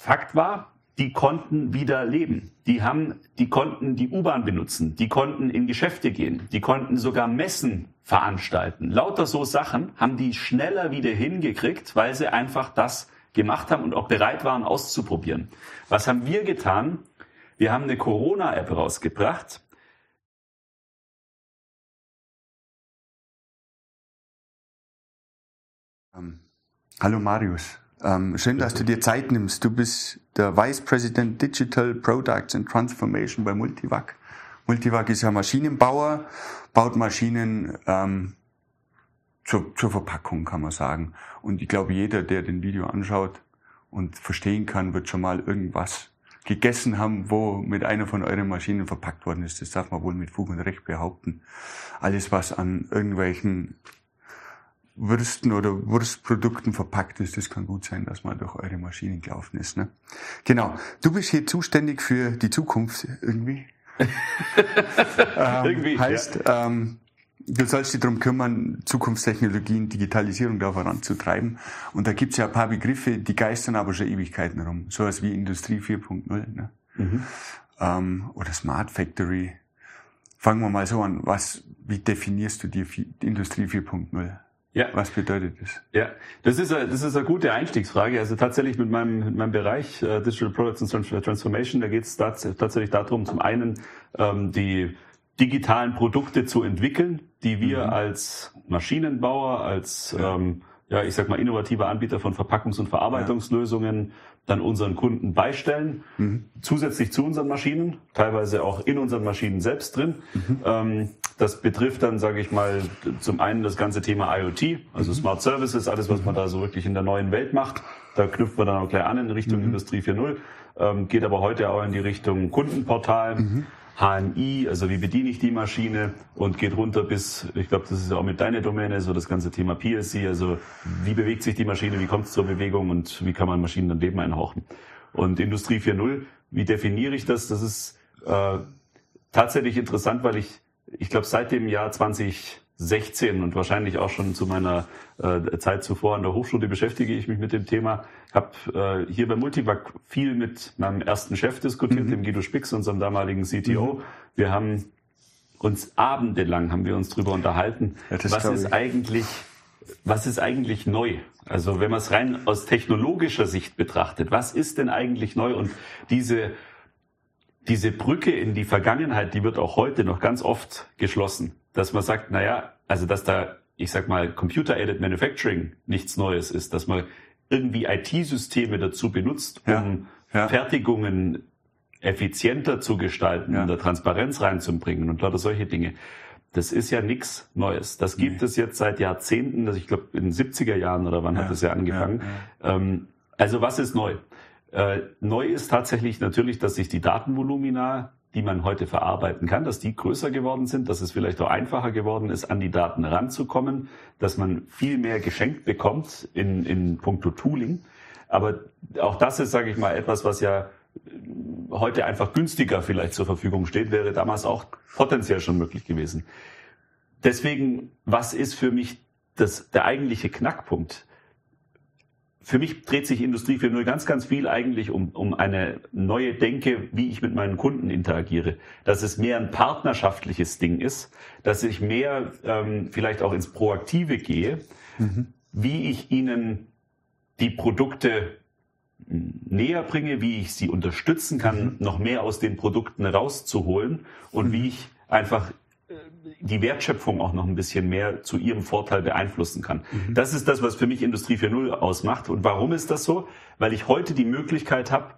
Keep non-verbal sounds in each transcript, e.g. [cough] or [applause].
Fakt war, die konnten wieder leben. Die haben, die konnten die U-Bahn benutzen, die konnten in Geschäfte gehen, die konnten sogar Messen veranstalten. Lauter so Sachen haben die schneller wieder hingekriegt, weil sie einfach das gemacht haben und auch bereit waren auszuprobieren. Was haben wir getan? Wir haben eine Corona-App rausgebracht. Ähm, hallo Marius. Ähm, schön, dass du dir Zeit nimmst. Du bist der Vice President Digital Products and Transformation bei Multivac. Multivac ist ja Maschinenbauer, baut Maschinen ähm, zur, zur Verpackung, kann man sagen. Und ich glaube, jeder, der den Video anschaut und verstehen kann, wird schon mal irgendwas gegessen haben, wo mit einer von euren Maschinen verpackt worden ist. Das darf man wohl mit Fug und Recht behaupten. Alles, was an irgendwelchen Würsten oder Wurstprodukten verpackt ist, das kann gut sein, dass man durch eure Maschinen gelaufen ist. Ne? Genau. Du bist hier zuständig für die Zukunft irgendwie. [laughs] ähm, irgendwie heißt, ja. ähm, du sollst dich darum kümmern, Zukunftstechnologien, Digitalisierung da voranzutreiben. Und da gibt's ja ein paar Begriffe, die geistern aber schon Ewigkeiten rum. Sowas wie Industrie 4.0 ne? Mhm. Ähm, oder Smart Factory. Fangen wir mal so an. Was, wie definierst du die Industrie 4.0? Ja. Was bedeutet das? Ja, das ist, eine, das ist eine gute Einstiegsfrage. Also tatsächlich mit meinem, mit meinem Bereich äh, Digital Products and Transformation, da geht es tatsächlich darum, zum einen ähm, die digitalen Produkte zu entwickeln, die wir mhm. als Maschinenbauer, als ja. ähm, ja, ich sag mal, innovativer Anbieter von Verpackungs- und Verarbeitungslösungen. Dann unseren Kunden beistellen, mhm. zusätzlich zu unseren Maschinen, teilweise auch in unseren Maschinen selbst drin. Mhm. Ähm, das betrifft dann, sage ich mal, zum einen das ganze Thema IoT, also mhm. Smart Services, alles, was man da so wirklich in der neuen Welt macht. Da knüpft man dann auch gleich an in Richtung mhm. Industrie 4.0, ähm, geht aber heute auch in die Richtung Kundenportal. HMI, also wie bediene ich die Maschine und geht runter bis, ich glaube, das ist auch mit deiner Domäne, so das ganze Thema PSC, also wie bewegt sich die Maschine, wie kommt es zur Bewegung und wie kann man Maschinen dann Leben einhauchen. Und Industrie 4.0, wie definiere ich das? Das ist äh, tatsächlich interessant, weil ich, ich glaube, seit dem Jahr 20 16 und wahrscheinlich auch schon zu meiner äh, Zeit zuvor an der Hochschule beschäftige ich mich mit dem Thema. Habe äh, hier bei Multivac viel mit meinem ersten Chef diskutiert, mhm. dem Guido Spix, unserem damaligen CTO. Mhm. Wir haben uns abendelang haben wir uns drüber unterhalten, ja, was ist eigentlich was ist eigentlich neu? Also wenn man es rein aus technologischer Sicht betrachtet, was ist denn eigentlich neu? Und diese diese Brücke in die Vergangenheit, die wird auch heute noch ganz oft geschlossen dass man sagt, naja, also dass da, ich sag mal, Computer-Aided Manufacturing nichts Neues ist, dass man irgendwie IT-Systeme dazu benutzt, um ja, ja. Fertigungen effizienter zu gestalten, ja. da Transparenz reinzubringen und lauter solche Dinge. Das ist ja nichts Neues. Das gibt nee. es jetzt seit Jahrzehnten, also ich glaube in den 70er Jahren oder wann hat das ja angefangen. Ähm, also was ist neu? Äh, neu ist tatsächlich natürlich, dass sich die Datenvolumina die man heute verarbeiten kann, dass die größer geworden sind, dass es vielleicht auch einfacher geworden ist, an die Daten ranzukommen, dass man viel mehr geschenkt bekommt in, in puncto Tooling. Aber auch das ist, sage ich mal, etwas, was ja heute einfach günstiger vielleicht zur Verfügung steht, wäre damals auch potenziell schon möglich gewesen. Deswegen, was ist für mich das, der eigentliche Knackpunkt? Für mich dreht sich Industrie 4.0 ganz, ganz viel eigentlich um, um eine neue Denke, wie ich mit meinen Kunden interagiere. Dass es mehr ein partnerschaftliches Ding ist, dass ich mehr ähm, vielleicht auch ins Proaktive gehe, mhm. wie ich ihnen die Produkte näher bringe, wie ich sie unterstützen kann, mhm. noch mehr aus den Produkten rauszuholen und mhm. wie ich einfach die Wertschöpfung auch noch ein bisschen mehr zu ihrem Vorteil beeinflussen kann. Mhm. Das ist das, was für mich Industrie 4.0 ausmacht. Und warum ist das so? Weil ich heute die Möglichkeit habe,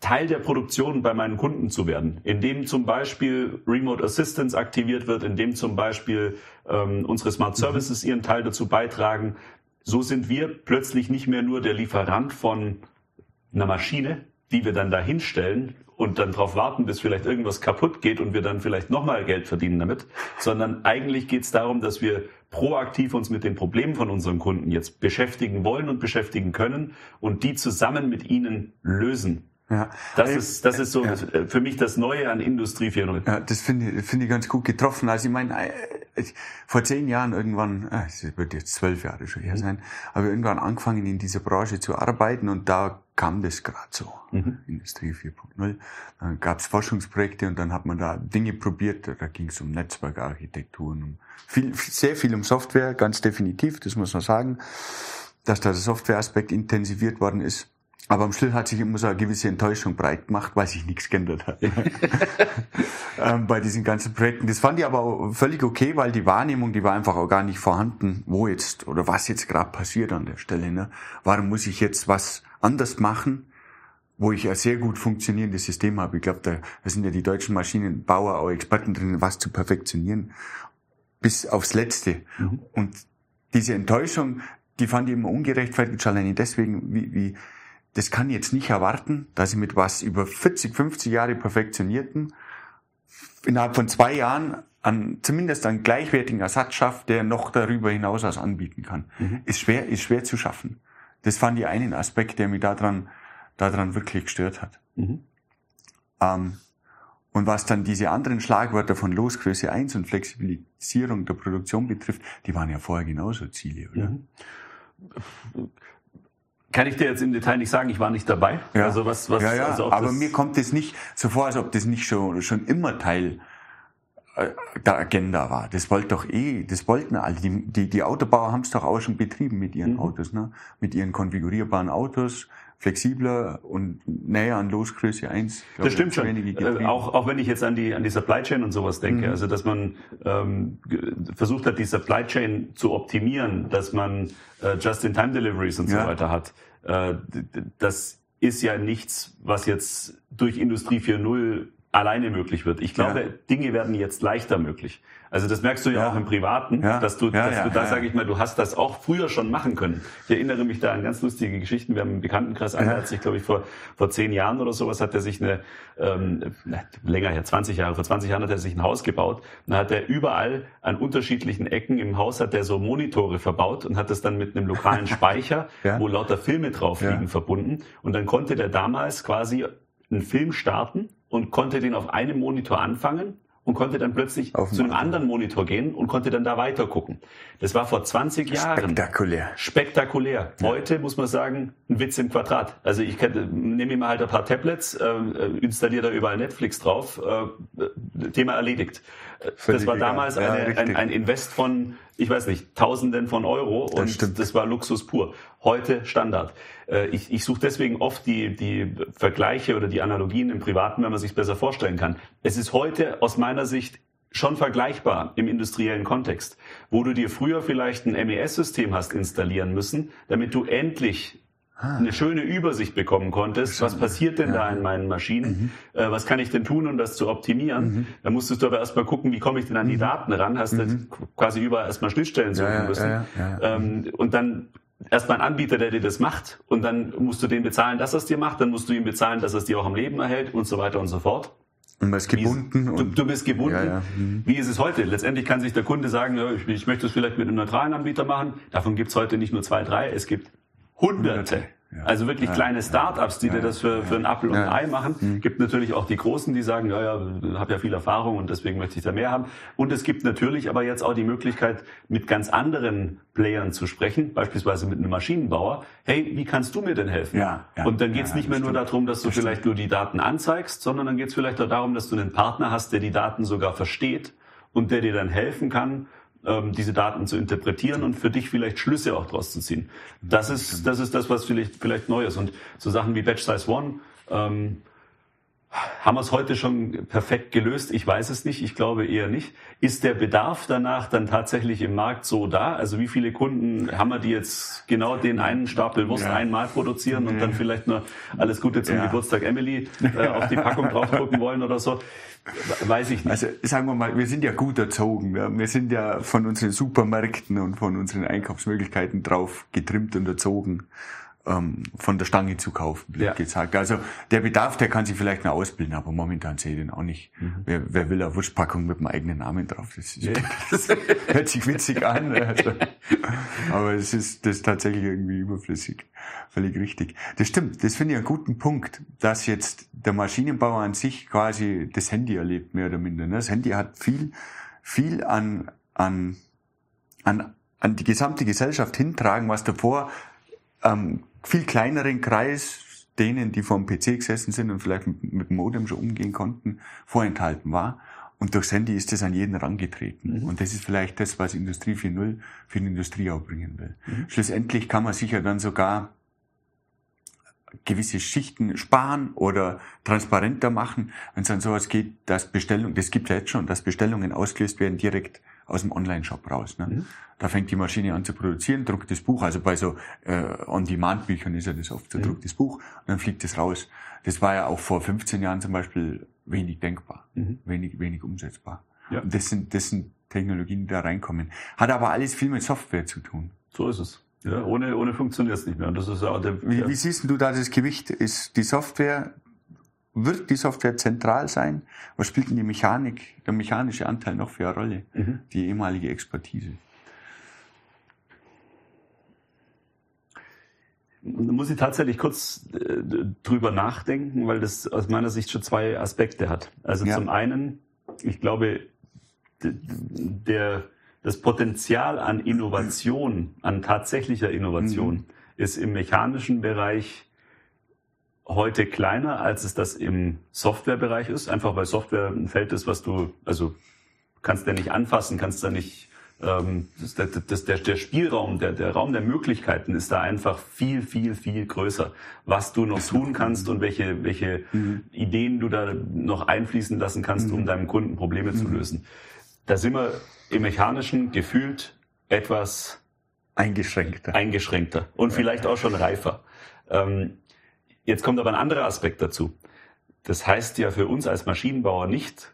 Teil der Produktion bei meinen Kunden zu werden, indem zum Beispiel Remote Assistance aktiviert wird, indem zum Beispiel ähm, unsere Smart mhm. Services mhm. ihren Teil dazu beitragen. So sind wir plötzlich nicht mehr nur der Lieferant von einer Maschine, die wir dann da hinstellen und dann darauf warten, bis vielleicht irgendwas kaputt geht und wir dann vielleicht nochmal Geld verdienen damit, sondern eigentlich geht es darum, dass wir proaktiv uns mit den Problemen von unseren Kunden jetzt beschäftigen wollen und beschäftigen können und die zusammen mit ihnen lösen. Ja. Das ist, das ist so ja. für mich das Neue an Industrie 4.0. Ja, das finde ich, finde ich ganz gut getroffen. Also ich meine, vor zehn Jahren irgendwann, äh, es wird jetzt zwölf Jahre schon her sein, habe irgendwann angefangen in dieser Branche zu arbeiten und da kam das gerade so, mhm. Industrie 4.0. Dann gab es Forschungsprojekte und dann hat man da Dinge probiert, da ging es um Netzwerkarchitekturen, um viel, sehr viel um Software, ganz definitiv, das muss man sagen, dass da der Softwareaspekt intensiviert worden ist. Aber am Schluss hat sich immer so eine gewisse Enttäuschung breit gemacht, weil sich nichts geändert hat. [laughs] ähm, bei diesen ganzen Projekten. Das fand ich aber auch völlig okay, weil die Wahrnehmung, die war einfach auch gar nicht vorhanden, wo jetzt oder was jetzt gerade passiert an der Stelle. Ne? Warum muss ich jetzt was anders machen, wo ich ein sehr gut funktionierendes System habe? Ich glaube, da, da sind ja die deutschen Maschinenbauer auch Experten drin, was zu perfektionieren. Bis aufs Letzte. Mhm. Und diese Enttäuschung, die fand ich immer ungerechtfertigt, schon alleine deswegen, wie, wie das kann ich jetzt nicht erwarten, dass ich mit was über 40, 50 Jahre perfektionierten innerhalb von zwei Jahren an, zumindest einen gleichwertigen Ersatz schafft, der noch darüber hinaus was anbieten kann. Mhm. Ist schwer, ist schwer zu schaffen. Das fand ich einen Aspekt, der mich daran, daran wirklich gestört hat. Mhm. Ähm, und was dann diese anderen Schlagwörter von Losgröße 1 und Flexibilisierung der Produktion betrifft, die waren ja vorher genauso Ziele, oder? Mhm kann ich dir jetzt im Detail nicht sagen, ich war nicht dabei. Ja. Also was, was, ja, ja. Also aber mir kommt es nicht so vor, als ob das nicht schon, schon immer Teil äh, der Agenda war. Das wollte doch eh, das wollten alle. Die, die, die Autobauer haben es doch auch schon betrieben mit ihren mhm. Autos, ne? mit ihren konfigurierbaren Autos, flexibler und näher an Losgröße 1. Das stimmt schon. Äh, auch, auch wenn ich jetzt an die, an die Supply Chain und sowas denke, mhm. also dass man ähm, versucht hat, die Supply Chain zu optimieren, dass man äh, Just-in-Time-Deliveries und so ja. weiter hat. Äh, das ist ja nichts, was jetzt durch Industrie 4.0 alleine möglich wird. Ich glaube, ja. Dinge werden jetzt leichter möglich. Also das merkst du ja, ja. auch im Privaten, ja. dass du, dass du da, sage ich mal, du hast das auch früher schon machen können. Ich erinnere mich da an ganz lustige Geschichten. Wir haben im Bekanntenkreis einer, hat sich, glaube ich, vor, vor zehn Jahren oder sowas, hat er sich eine, ähm, länger her, 20 Jahre, vor 20 Jahren hat er sich ein Haus gebaut. Dann hat er überall an unterschiedlichen Ecken im Haus hat er so Monitore verbaut und hat das dann mit einem lokalen [laughs] Speicher, wo lauter Filme drauf liegen, verbunden. Und dann konnte der damals quasi einen Film starten und konnte den auf einem Monitor anfangen und konnte dann plötzlich zu einem anderen Monitor gehen und konnte dann da weiter gucken. Das war vor 20 Jahren. Spektakulär. Spektakulär. Ja. Heute muss man sagen, ein Witz im Quadrat. Also ich nehme mir halt ein paar Tablets, äh, installiere da überall Netflix drauf, äh, Thema erledigt. Völlig das war damals ja, eine, ein, ein Invest von ich weiß nicht, Tausenden von Euro und das, stimmt. das war Luxus pur. Heute Standard. Äh, ich, ich suche deswegen oft die, die Vergleiche oder die Analogien im Privaten, wenn man sich besser vorstellen kann. Es ist heute aus meiner Sicht schon vergleichbar im industriellen Kontext, wo du dir früher vielleicht ein MES-System hast installieren müssen, damit du endlich Ah. eine schöne Übersicht bekommen konntest, was passiert denn ja. da in meinen Maschinen, mhm. äh, was kann ich denn tun, um das zu optimieren. Mhm. Da musstest du aber erstmal gucken, wie komme ich denn an die mhm. Daten ran, hast mhm. quasi überall erstmal Schnittstellen suchen ja, müssen. Ja, ähm, und dann erstmal ein Anbieter, der dir das macht und dann musst du den bezahlen, dass er es dir macht, dann musst du ihm bezahlen, dass er es dir auch am Leben erhält und so weiter und so fort. Und man ist gebunden. Ist, du, du, bist gebunden. Ja, ja. Mhm. Wie ist es heute? Letztendlich kann sich der Kunde sagen, ich, ich möchte es vielleicht mit einem neutralen Anbieter machen. Davon gibt es heute nicht nur zwei, drei, es gibt Hunderte. Ja. Also wirklich ja, kleine Start-ups, die ja, dir das für, für einen Apfel und ein Ei machen. Mhm. Gibt natürlich auch die Großen, die sagen, ja, ja, habe ja viel Erfahrung und deswegen möchte ich da mehr haben. Und es gibt natürlich aber jetzt auch die Möglichkeit, mit ganz anderen Playern zu sprechen, beispielsweise mit einem Maschinenbauer. Hey, wie kannst du mir denn helfen? Ja, und dann geht es nicht mehr nur darum, dass du das vielleicht nur die Daten anzeigst, sondern dann geht es vielleicht auch darum, dass du einen Partner hast, der die Daten sogar versteht und der dir dann helfen kann, diese Daten zu interpretieren und für dich vielleicht Schlüsse auch draus zu ziehen. Das ist das, ist das was vielleicht, vielleicht neu ist. Und so Sachen wie Batch Size One, ähm, haben wir es heute schon perfekt gelöst? Ich weiß es nicht. Ich glaube eher nicht. Ist der Bedarf danach dann tatsächlich im Markt so da? Also wie viele Kunden haben wir, die jetzt genau den einen Stapel Wurst ja. einmal produzieren und dann vielleicht nur alles Gute zum ja. Geburtstag Emily äh, auf die Packung draufdrucken wollen oder so? Weiß ich nicht. Also sagen wir mal, wir sind ja gut erzogen. Wir sind ja von unseren Supermärkten und von unseren Einkaufsmöglichkeiten drauf getrimmt und erzogen ähm, von der Stange zu kaufen, blöd ja. gesagt. Also der Bedarf, der kann sich vielleicht noch ausbilden, aber momentan sehe ich den auch nicht. Mhm. Wer, wer will eine Wurstpackung mit dem eigenen Namen drauf? Das, ist, [laughs] das hört sich witzig an. Also, aber es ist das ist tatsächlich irgendwie überflüssig. Völlig richtig. Das stimmt, das finde ich einen guten Punkt, dass jetzt der Maschinenbauer an sich quasi das Handy erlebt, mehr oder minder. Ne? Das Handy hat viel, viel an an, an, an die gesamte Gesellschaft hintragen, was davor ähm, viel kleineren Kreis denen, die vom PC gesessen sind und vielleicht mit, mit dem Modem schon umgehen konnten, vorenthalten war. Und durchs Handy ist das an jeden rangetreten. Mhm. Und das ist vielleicht das, was Industrie 4.0 für die Industrie auch bringen will. Mhm. Schlussendlich kann man sicher dann sogar gewisse Schichten sparen oder transparenter machen, wenn es an sowas geht, dass Bestellungen, das gibt ja jetzt schon, dass Bestellungen ausgelöst werden direkt aus dem Online-Shop raus. Ne? Mhm. Da fängt die Maschine an zu produzieren, druckt das Buch, also bei so äh, On-Demand-Büchern ist ja das oft so, mhm. druckt das Buch und dann fliegt es raus. Das war ja auch vor 15 Jahren zum Beispiel wenig denkbar, mhm. wenig, wenig umsetzbar. Ja. Und das sind, das sind Technologien, die da reinkommen. Hat aber alles viel mit Software zu tun. So ist es. Ja, ohne, ohne funktioniert es nicht mehr. Und das ist auch der, wie, ja. wie siehst du da das Gewicht? Ist die Software, wird die Software zentral sein? Was spielt denn die Mechanik, der mechanische Anteil noch für eine Rolle? Mhm. Die ehemalige Expertise? Da muss ich tatsächlich kurz äh, drüber nachdenken, weil das aus meiner Sicht schon zwei Aspekte hat. Also ja. zum einen, ich glaube, der, das Potenzial an Innovation, an tatsächlicher Innovation, mhm. ist im mechanischen Bereich heute kleiner, als es das im Softwarebereich ist. Einfach weil Software ein Feld ist, was du, also kannst ja nicht anfassen, kannst da nicht, ähm, das, das, der, der Spielraum, der, der Raum der Möglichkeiten ist da einfach viel, viel, viel größer. Was du noch tun kannst und welche, welche mhm. Ideen du da noch einfließen lassen kannst, um mhm. deinem Kunden Probleme mhm. zu lösen. Da sind wir im Mechanischen gefühlt etwas eingeschränkter. Eingeschränkter und vielleicht auch schon reifer. Ähm, jetzt kommt aber ein anderer Aspekt dazu. Das heißt ja für uns als Maschinenbauer nicht,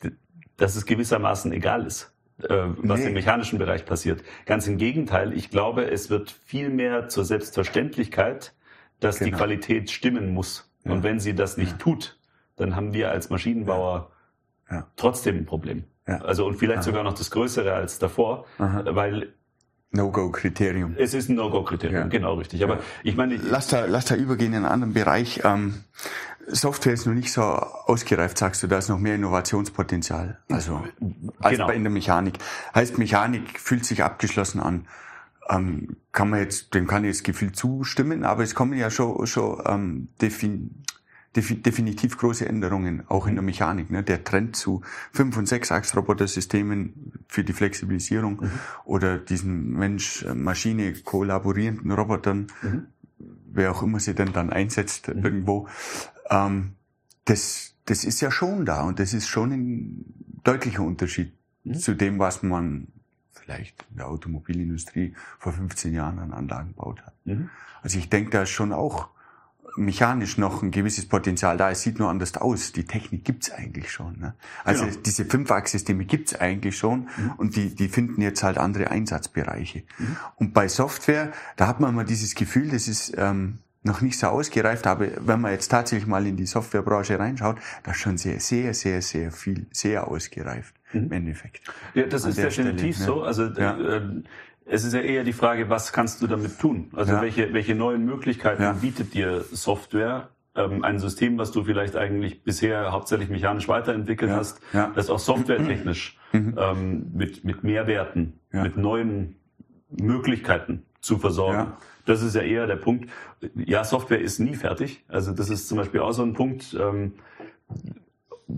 [laughs] dass es gewissermaßen egal ist, äh, was nee. im mechanischen Bereich passiert. Ganz im Gegenteil, ich glaube, es wird viel mehr zur Selbstverständlichkeit, dass genau. die Qualität stimmen muss. Ja. Und wenn sie das nicht ja. tut, dann haben wir als Maschinenbauer ja. trotzdem ein Problem. Also und vielleicht Aha. sogar noch das Größere als davor, Aha. weil No-Go-Kriterium. Es ist ein No-Go-Kriterium, ja. genau richtig. Aber ich meine, lass da, lass da übergehen in einen anderen Bereich. Ähm, Software ist noch nicht so ausgereift, sagst du, da ist noch mehr Innovationspotenzial. Also als genau. bei in der Mechanik. Heißt, Mechanik fühlt sich abgeschlossen an. Ähm, kann man jetzt, dem kann ich das Gefühl zustimmen, aber es kommen ja schon, schon ähm, defin definitiv große Änderungen, auch in der Mechanik. Ne? Der Trend zu 5- und 6-Achs-Robotersystemen für die Flexibilisierung mhm. oder diesen Mensch-Maschine kollaborierenden Robotern, mhm. wer auch immer sie denn dann einsetzt mhm. irgendwo, ähm, das, das ist ja schon da und das ist schon ein deutlicher Unterschied mhm. zu dem, was man vielleicht in der Automobilindustrie vor 15 Jahren an Anlagen gebaut hat. Mhm. Also ich denke, da ist schon auch mechanisch noch ein gewisses Potenzial da. Es sieht nur anders aus. Die Technik gibt's eigentlich schon. Ne? Also genau. diese Fünfachssysteme gibt's eigentlich schon mhm. und die, die finden jetzt halt andere Einsatzbereiche. Mhm. Und bei Software, da hat man immer dieses Gefühl, das ist ähm, noch nicht so ausgereift, aber wenn man jetzt tatsächlich mal in die Softwarebranche reinschaut, da ist schon sehr, sehr, sehr, sehr viel, sehr ausgereift mhm. im Endeffekt. Ja, das ist definitiv Stelle, ne? so. Also ja. äh, es ist ja eher die Frage, was kannst du damit tun? Also ja. welche, welche neuen Möglichkeiten ja. bietet dir Software? Ähm, ein System, was du vielleicht eigentlich bisher hauptsächlich mechanisch weiterentwickelt ja. hast, das auch softwaretechnisch mhm. ähm, mit, mit Mehrwerten, mit neuen Möglichkeiten zu versorgen. Das ist ja eher der Punkt. Ja, Software ist nie fertig. Also das ist zum Beispiel auch so ein Punkt. Ähm,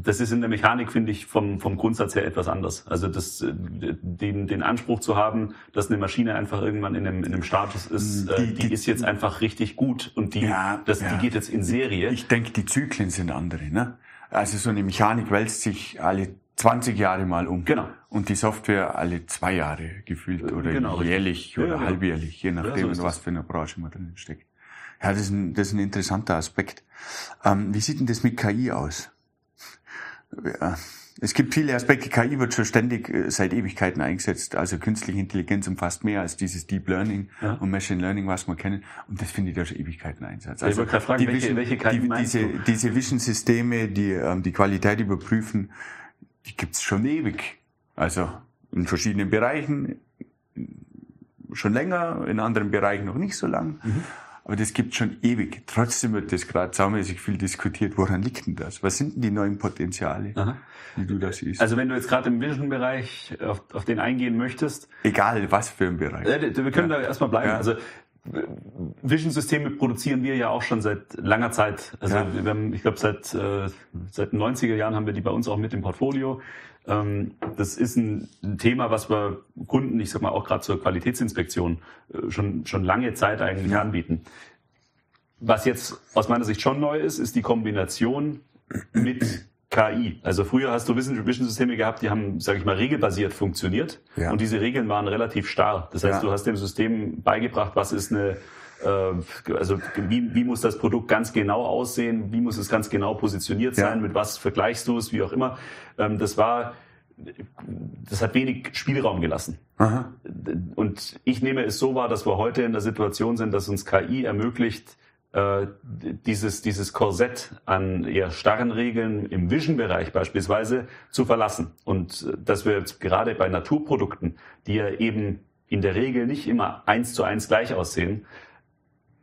das ist in der Mechanik, finde ich, vom, vom Grundsatz her etwas anders. Also das, äh, den, den Anspruch zu haben, dass eine Maschine einfach irgendwann in einem, in einem Status ist, die, äh, die, die ist jetzt einfach richtig gut und die, ja, das, ja. die geht jetzt in Serie. Ich denke, die Zyklen sind andere. Ne? Also so eine Mechanik wälzt sich alle 20 Jahre mal um. Genau. Und die Software alle zwei Jahre gefühlt oder genau, jährlich oder ja, genau. halbjährlich, je nachdem, ja, so was für eine Branche man drin steckt. Ja, das ist ein, das ist ein interessanter Aspekt. Ähm, wie sieht denn das mit KI aus? Ja, es gibt viele Aspekte. KI wird schon ständig äh, seit Ewigkeiten eingesetzt. Also künstliche Intelligenz umfasst mehr als dieses Deep Learning ja. und Machine Learning, was wir kennen. Und das findet ja schon Ewigkeiten Einsatz. Also ich wollte fragen, die welche, welche KI die, diese, du? diese Vision-Systeme, die ähm, die Qualität überprüfen, die gibt's schon ewig. Also in verschiedenen Bereichen schon länger, in anderen Bereichen noch nicht so lang. Mhm. Aber das gibt schon ewig. Trotzdem wird das gerade saumäßig viel diskutiert. Woran liegt denn das? Was sind denn die neuen Potenziale, Aha. wie du das siehst? Also wenn du jetzt gerade im Vision-Bereich auf, auf den eingehen möchtest. Egal, was für ein Bereich. wir können ja. da erstmal bleiben. Ja. Also Vision-Systeme produzieren wir ja auch schon seit langer Zeit. Also ja. haben, ich glaube, seit, äh, seit den 90er Jahren haben wir die bei uns auch mit im Portfolio. Ähm, das ist ein, ein, Thema, was wir Kunden, ich sag mal auch gerade zur Qualitätsinspektion, äh, schon, schon lange Zeit eigentlich ja. anbieten. Was jetzt aus meiner Sicht schon neu ist, ist die Kombination mit KI. Also früher hast du Vision Systeme gehabt, die haben, sage ich mal, regelbasiert funktioniert ja. und diese Regeln waren relativ starr. Das heißt, ja. du hast dem System beigebracht, was ist eine äh, also wie, wie muss das Produkt ganz genau aussehen, wie muss es ganz genau positioniert sein, ja. mit was vergleichst du es, wie auch immer. Ähm, das war, das hat wenig Spielraum gelassen. Aha. Und ich nehme es so wahr, dass wir heute in der Situation sind, dass uns KI ermöglicht, äh, dieses, dieses Korsett an eher starren Regeln im Vision-Bereich beispielsweise zu verlassen. Und äh, dass wir jetzt gerade bei Naturprodukten, die ja eben in der Regel nicht immer eins zu eins gleich aussehen,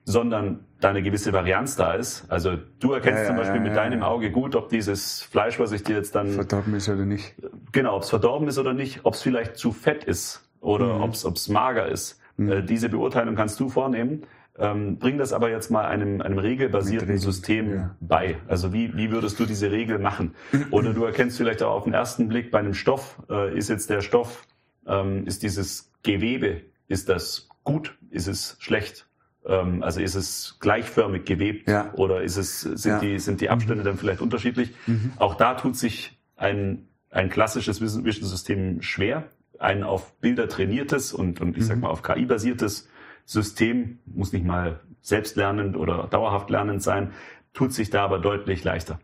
sondern da eine gewisse Varianz da ist. Also du erkennst ja, zum Beispiel ja, mit deinem Auge gut, ob dieses Fleisch, was ich dir jetzt dann... Verdorben ist oder nicht. Genau, ob es verdorben ist oder nicht, ob es vielleicht zu fett ist oder mhm. ob es mager ist. Mhm. Äh, diese Beurteilung kannst du vornehmen. Ähm, bring das aber jetzt mal einem, einem regelbasierten System ja. bei. Also wie, wie würdest du diese Regel machen? Oder du erkennst vielleicht auch auf den ersten Blick bei einem Stoff, äh, ist jetzt der Stoff, ähm, ist dieses Gewebe, ist das gut, ist es schlecht? Ähm, also ist es gleichförmig gewebt ja. oder ist es, sind, ja. die, sind die Abstände mhm. dann vielleicht unterschiedlich? Mhm. Auch da tut sich ein, ein klassisches Vision-System schwer. Ein auf Bilder trainiertes und, und ich sag mhm. mal auf KI basiertes System, muss nicht mal selbstlernend oder dauerhaft lernend sein, tut sich da aber deutlich leichter.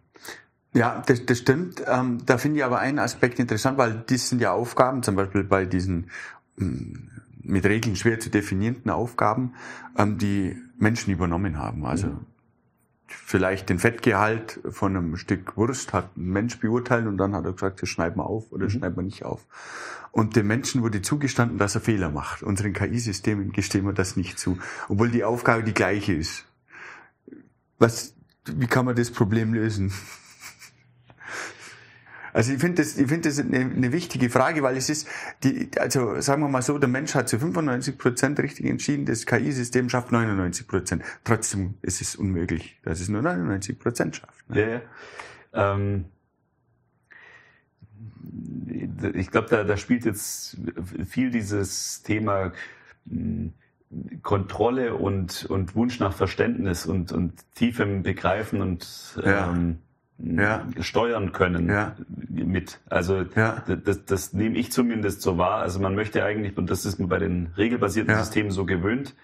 Ja, das, das stimmt. Ähm, da finde ich aber einen Aspekt interessant, weil das sind ja Aufgaben, zum Beispiel bei diesen mm, mit Regeln schwer zu definierenden Aufgaben, ähm, die Menschen übernommen haben. Also mhm. Vielleicht den Fettgehalt von einem Stück Wurst hat ein Mensch beurteilt und dann hat er gesagt, das schneiden wir auf oder mhm. schneiden wir nicht auf. Und dem Menschen wurde zugestanden, dass er Fehler macht. Unseren KI-Systemen gestehen wir das nicht zu, obwohl die Aufgabe die gleiche ist. Was, wie kann man das Problem lösen? Also ich finde das, ich finde das eine, eine, wichtige Frage, weil es ist, die, also sagen wir mal so, der Mensch hat zu 95 Prozent richtig entschieden, das KI-System schafft 99 Prozent. Trotzdem ist es unmöglich, dass es nur 99 Prozent schafft. Ne? Ja, ja. Ähm, ich glaube, da, da spielt jetzt viel dieses Thema hm, Kontrolle und, und Wunsch nach Verständnis und, und tiefem Begreifen und ja. ähm, ja. steuern können ja. mit. Also ja. das, das nehme ich zumindest so wahr. Also man möchte eigentlich, und das ist mir bei den regelbasierten. Systemen so gewöhnt,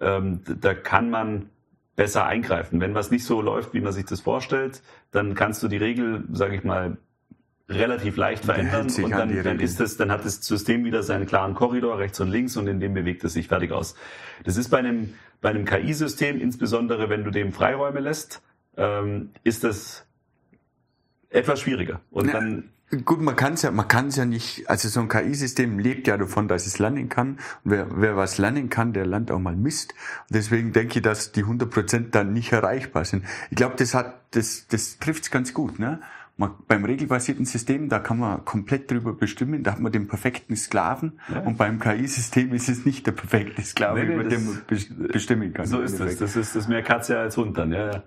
ähm, da kann man besser eingreifen. Wenn was nicht so läuft, wie man sich das vorstellt, dann kannst du die Regel, sage ich mal, relativ leicht verändern und dann, dann ist es, dann hat das System wieder seinen klaren Korridor rechts und links und in dem bewegt es sich fertig aus. Das ist bei einem bei einem KI-System, insbesondere wenn du dem Freiräume lässt, ähm, ist das etwas schwieriger. Und dann Gut, man kann es ja, man kann es ja nicht, also so ein KI-System lebt ja davon, dass es lernen kann. Und wer, wer was lernen kann, der lernt auch mal Mist. Und deswegen denke ich, dass die 100 Prozent dann nicht erreichbar sind. Ich glaube, das hat, das, das trifft's ganz gut, ne? Man, beim regelbasierten System, da kann man komplett drüber bestimmen, da hat man den perfekten Sklaven. Ja. Und beim KI-System ist es nicht der perfekte Sklave, nee, nee, über den man bestimmen kann. So ist das. Das ist das mehr Katze als Hund dann, ja. ja.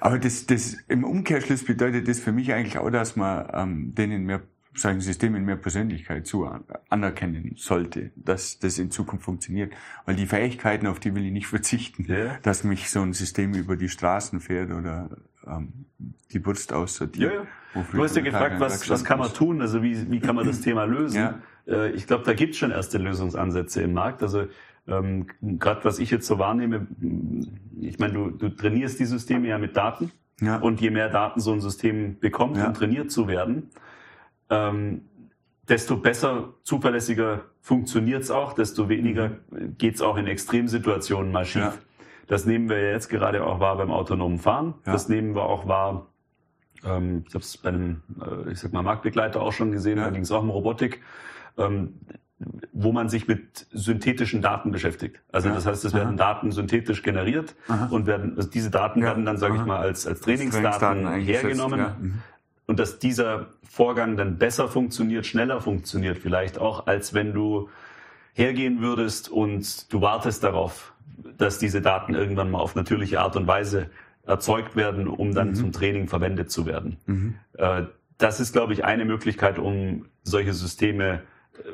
Aber das, das im Umkehrschluss bedeutet das für mich eigentlich auch, dass man ähm, denen mehr sagen Systemen mehr Persönlichkeit zu anerkennen sollte, dass das in Zukunft funktioniert. Weil die Fähigkeiten, auf die will ich nicht verzichten, ja. dass mich so ein System über die Straßen fährt oder ähm, die Wurst aussortiert. Ja. Du hast ja gefragt, was, was kann man tun, also wie, wie kann man das [clears throat] Thema lösen? Ja. Äh, ich glaube, da gibt es schon erste Lösungsansätze im Markt. Also ähm, Gerade was ich jetzt so wahrnehme, ich meine, du, du trainierst die Systeme ja mit Daten ja. und je mehr Daten so ein System bekommt, ja. um trainiert zu werden, ähm, desto besser, zuverlässiger funktioniert's auch, desto weniger geht's auch in Extremsituationen mal schief. Ja. Das nehmen wir ja jetzt gerade auch wahr beim autonomen Fahren. Das nehmen wir auch wahr, ähm, ich habe es bei einem, äh, ich sag mal, Marktbegleiter auch schon gesehen, da ging es auch um Robotik. Ähm, wo man sich mit synthetischen Daten beschäftigt. Also ja. das heißt, es werden Aha. Daten synthetisch generiert Aha. und werden also diese Daten ja. werden dann, sage ich mal, als, als Trainingsdaten, Trainingsdaten hergenommen. Ja. Mhm. Und dass dieser Vorgang dann besser funktioniert, schneller funktioniert vielleicht auch, als wenn du hergehen würdest und du wartest darauf, dass diese Daten irgendwann mal auf natürliche Art und Weise erzeugt werden, um dann mhm. zum Training verwendet zu werden. Mhm. Äh, das ist, glaube ich, eine Möglichkeit, um solche Systeme äh,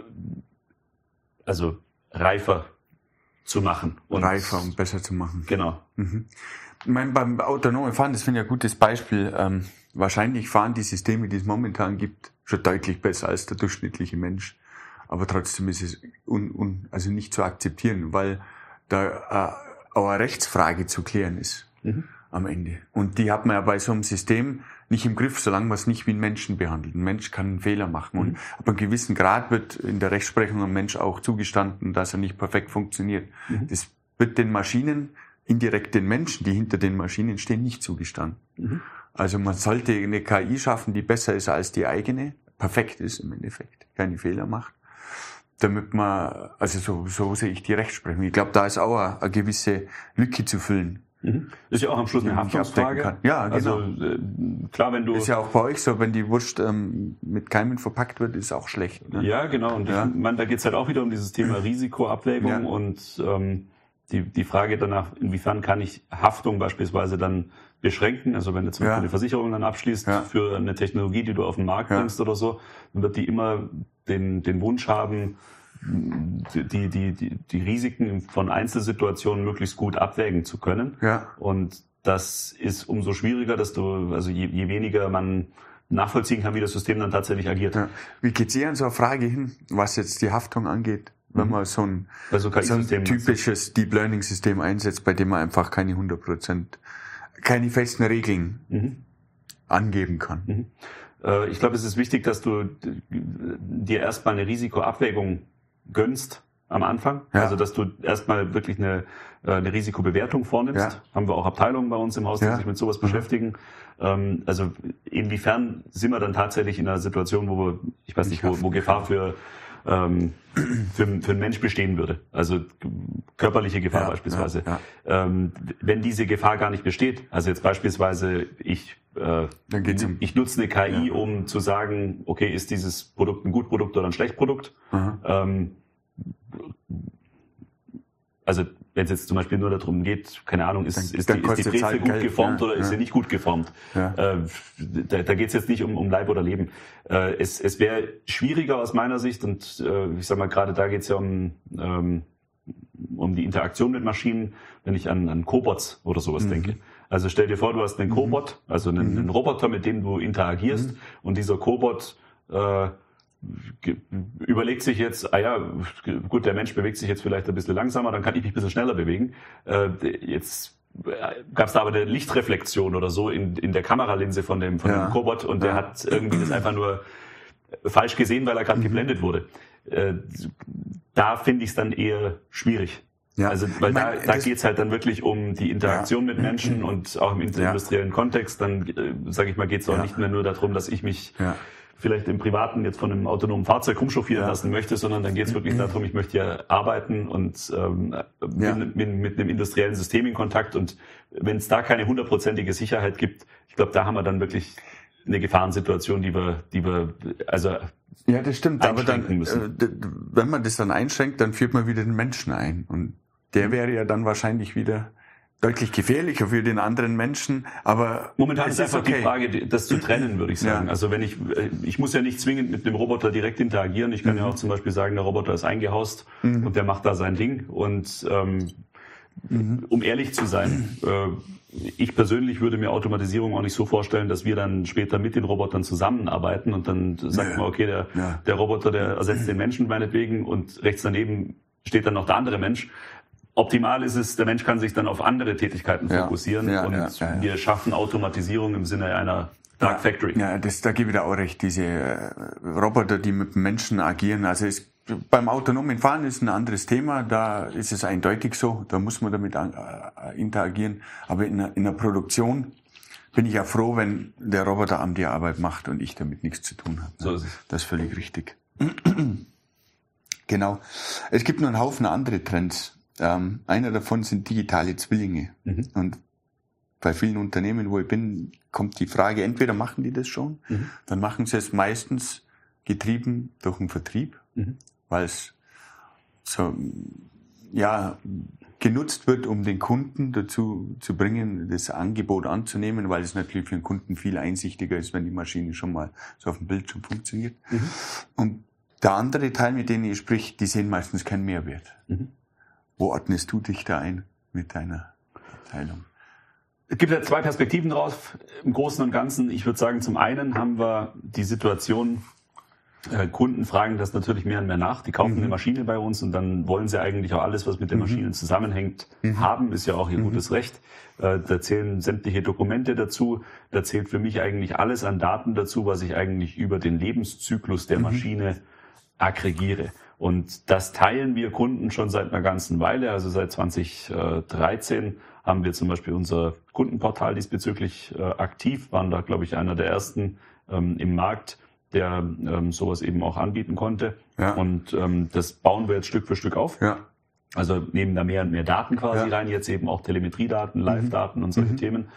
also reifer zu machen. Und reifer und besser zu machen. Genau. Mhm. Ich meine, beim autonomen Fahren, das finde ich ein gutes Beispiel. Ähm, wahrscheinlich fahren die Systeme, die es momentan gibt, schon deutlich besser als der durchschnittliche Mensch. Aber trotzdem ist es un, un, also nicht zu akzeptieren, weil da äh, auch eine Rechtsfrage zu klären ist mhm. am Ende. Und die hat man ja bei so einem System nicht im Griff, solange man es nicht wie einen Menschen behandelt. Ein Mensch kann einen Fehler machen. Und mhm. ab einem gewissen Grad wird in der Rechtsprechung einem Mensch auch zugestanden, dass er nicht perfekt funktioniert. Mhm. Das wird den Maschinen, indirekt den Menschen, die hinter den Maschinen stehen, nicht zugestanden. Also man sollte eine KI schaffen, die besser ist als die eigene, perfekt ist im Endeffekt, keine Fehler macht damit man, also so, so sehe ich die Rechtsprechung. Ich glaube, da ist auch eine, eine gewisse Lücke zu füllen. Mhm. Ist ja auch am Schluss eine Haftungsfrage. Ja, genau. Also äh, klar, wenn du ist ja auch bei euch so, wenn die Wurst ähm, mit Keimen verpackt wird, ist auch schlecht. Ne? Ja, genau. Und ja. Ich meine, da geht's halt auch wieder um dieses Thema Risikoabwägung ja. und ähm, die, die Frage danach, inwiefern kann ich Haftung beispielsweise dann beschränken. Also wenn du zum Beispiel ja. eine Versicherung dann abschließt ja. für eine Technologie, die du auf den Markt bringst oder so, dann wird die immer den, den Wunsch haben, die, die, die, die Risiken von Einzelsituationen möglichst gut abwägen zu können. Ja. Und das ist umso schwieriger, dass du, also je, je weniger man nachvollziehen kann, wie das System dann tatsächlich agiert. Ja. Wie geht's ihr an so eine Frage hin, was jetzt die Haftung angeht? Wenn mhm. man so ein, also so ein typisches Deep Learning System einsetzt, bei dem man einfach keine 100 Prozent, keine festen Regeln mhm. angeben kann. Mhm. Äh, ich glaube, es ist wichtig, dass du dir erstmal eine Risikoabwägung gönnst am Anfang. Ja. Also dass du erstmal wirklich eine, äh, eine Risikobewertung vornimmst. Ja. Haben wir auch Abteilungen bei uns im Haus, die ja. sich mit sowas beschäftigen. Ähm, also inwiefern sind wir dann tatsächlich in einer Situation, wo wir, ich weiß nicht, wo, wo Gefahr für ähm, für, für einen Mensch bestehen würde. Also körperliche Gefahr ja, beispielsweise. Ja, ja. Ähm, wenn diese Gefahr gar nicht besteht, also jetzt beispielsweise ich, äh, ich nutze eine KI, um zu sagen, okay, ist dieses Produkt ein gut Produkt oder ein schlecht Produkt? Ähm, also wenn es jetzt zum Beispiel nur darum geht, keine Ahnung, ist, dann, ist, die, ist die Brezel gut geformt ja, oder ja. ist sie nicht gut geformt? Ja. Äh, da da geht es jetzt nicht um, um Leib oder Leben. Äh, es es wäre schwieriger aus meiner Sicht und äh, ich sag mal, gerade da geht es ja um, ähm, um die Interaktion mit Maschinen, wenn ich an, an Cobots oder sowas mhm. denke. Also stell dir vor, du hast einen mhm. Cobot, also einen, mhm. einen Roboter, mit dem du interagierst mhm. und dieser Cobot äh, überlegt sich jetzt, ah ja, gut, der Mensch bewegt sich jetzt vielleicht ein bisschen langsamer, dann kann ich mich ein bisschen schneller bewegen. Äh, jetzt gab es da aber eine Lichtreflexion oder so in, in der Kameralinse von dem, von ja. dem Cobot und der hat irgendwie das einfach nur falsch gesehen, weil er gerade mhm. geblendet wurde. Äh, da finde ich es dann eher schwierig. Ja. Also, weil ich mein, da, da geht's halt dann wirklich um die Interaktion ja. mit Menschen und auch im industriellen. Kontext. Dann, äh, sage ich mal, geht's auch nicht mehr nur darum, dass ich mich vielleicht im Privaten jetzt von einem autonomen Fahrzeug rumchauffieren ja. lassen möchte, sondern dann geht es wirklich mhm. darum, ich möchte ja arbeiten und ähm, ja. Bin, bin mit einem industriellen System in Kontakt und wenn es da keine hundertprozentige Sicherheit gibt, ich glaube, da haben wir dann wirklich eine Gefahrensituation, die wir, die wir, also ja, das stimmt. Aber dann, müssen. Äh, wenn man das dann einschränkt, dann führt man wieder den Menschen ein und der wäre ja dann wahrscheinlich wieder deutlich gefährlicher für den anderen Menschen, aber momentan ist einfach okay. die Frage, das zu trennen, würde ich sagen. Ja. Also wenn ich, ich muss ja nicht zwingend mit dem Roboter direkt interagieren. Ich kann mhm. ja auch zum Beispiel sagen, der Roboter ist eingehaust mhm. und der macht da sein Ding. Und ähm, mhm. um ehrlich zu sein, äh, ich persönlich würde mir Automatisierung auch nicht so vorstellen, dass wir dann später mit den Robotern zusammenarbeiten und dann sagt ja. man, okay, der, ja. der Roboter, der ersetzt den Menschen meinetwegen und rechts daneben steht dann noch der andere Mensch. Optimal ist es, der Mensch kann sich dann auf andere Tätigkeiten fokussieren ja, ja, und ja, wir schaffen Automatisierung im Sinne einer Dark Factory. Ja, das, da gebe ich da auch recht. Diese äh, Roboter, die mit Menschen agieren, also es, beim autonomen Fahren ist ein anderes Thema. Da ist es eindeutig so. Da muss man damit äh, interagieren. Aber in, in der Produktion bin ich ja froh, wenn der Roboter am die Arbeit macht und ich damit nichts zu tun habe. So ist es. Das ist völlig richtig. [clears throat] Genau. Es gibt noch einen Haufen andere Trends. Ähm, einer davon sind digitale Zwillinge. Mhm. Und bei vielen Unternehmen, wo ich bin, kommt die Frage, entweder machen die das schon, mhm. dann machen sie es meistens getrieben durch den Vertrieb, mhm. weil es so, ja, genutzt wird, um den Kunden dazu zu bringen, das Angebot anzunehmen, weil es natürlich für den Kunden viel einsichtiger ist, wenn die Maschine schon mal so auf dem Bildschirm funktioniert. Mhm. Und der andere Teil, mit dem ich sprich, die sehen meistens keinen Mehrwert. Mhm. Wo ordnest du dich da ein mit deiner Teilung? Es gibt ja zwei Perspektiven drauf im Großen und Ganzen. Ich würde sagen, zum einen haben wir die Situation, äh, Kunden fragen das natürlich mehr und mehr nach. Die kaufen mhm. eine Maschine bei uns und dann wollen sie eigentlich auch alles, was mit der mhm. Maschine zusammenhängt, mhm. haben. Ist ja auch ihr mhm. gutes Recht. Äh, da zählen sämtliche Dokumente dazu. Da zählt für mich eigentlich alles an Daten dazu, was ich eigentlich über den Lebenszyklus der mhm. Maschine aggregiere. Und das teilen wir Kunden schon seit einer ganzen Weile. Also seit 2013 haben wir zum Beispiel unser Kundenportal diesbezüglich äh, aktiv, waren da, glaube ich, einer der ersten ähm, im Markt, der ähm, sowas eben auch anbieten konnte. Ja. Und ähm, das bauen wir jetzt Stück für Stück auf. Ja. Also nehmen da mehr und mehr Daten quasi ja. rein, jetzt eben auch Telemetriedaten, Live-Daten und solche mhm. Themen.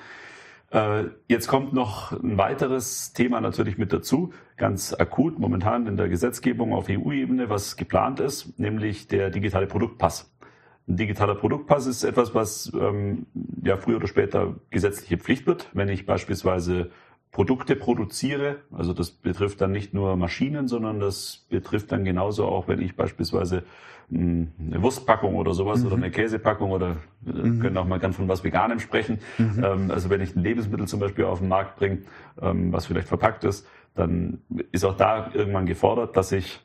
Äh, jetzt kommt noch ein weiteres Thema natürlich mit dazu, ganz akut momentan in der Gesetzgebung auf EU-Ebene, was geplant ist, nämlich der digitale Produktpass. Ein digitaler Produktpass ist etwas, was ähm, ja früher oder später gesetzliche Pflicht wird, wenn ich beispielsweise Produkte produziere. Also das betrifft dann nicht nur Maschinen, sondern das betrifft dann genauso auch, wenn ich beispielsweise hm, eine Wurstpackung oder sowas mhm. oder eine Käsepackung oder äh, mhm. können auch mal ganz von was Veganem sprechen. Mhm. Ähm, also wenn ich ein Lebensmittel zum Beispiel auf den Markt bringe, ähm, was vielleicht verpackt ist, dann ist auch da irgendwann gefordert, dass ich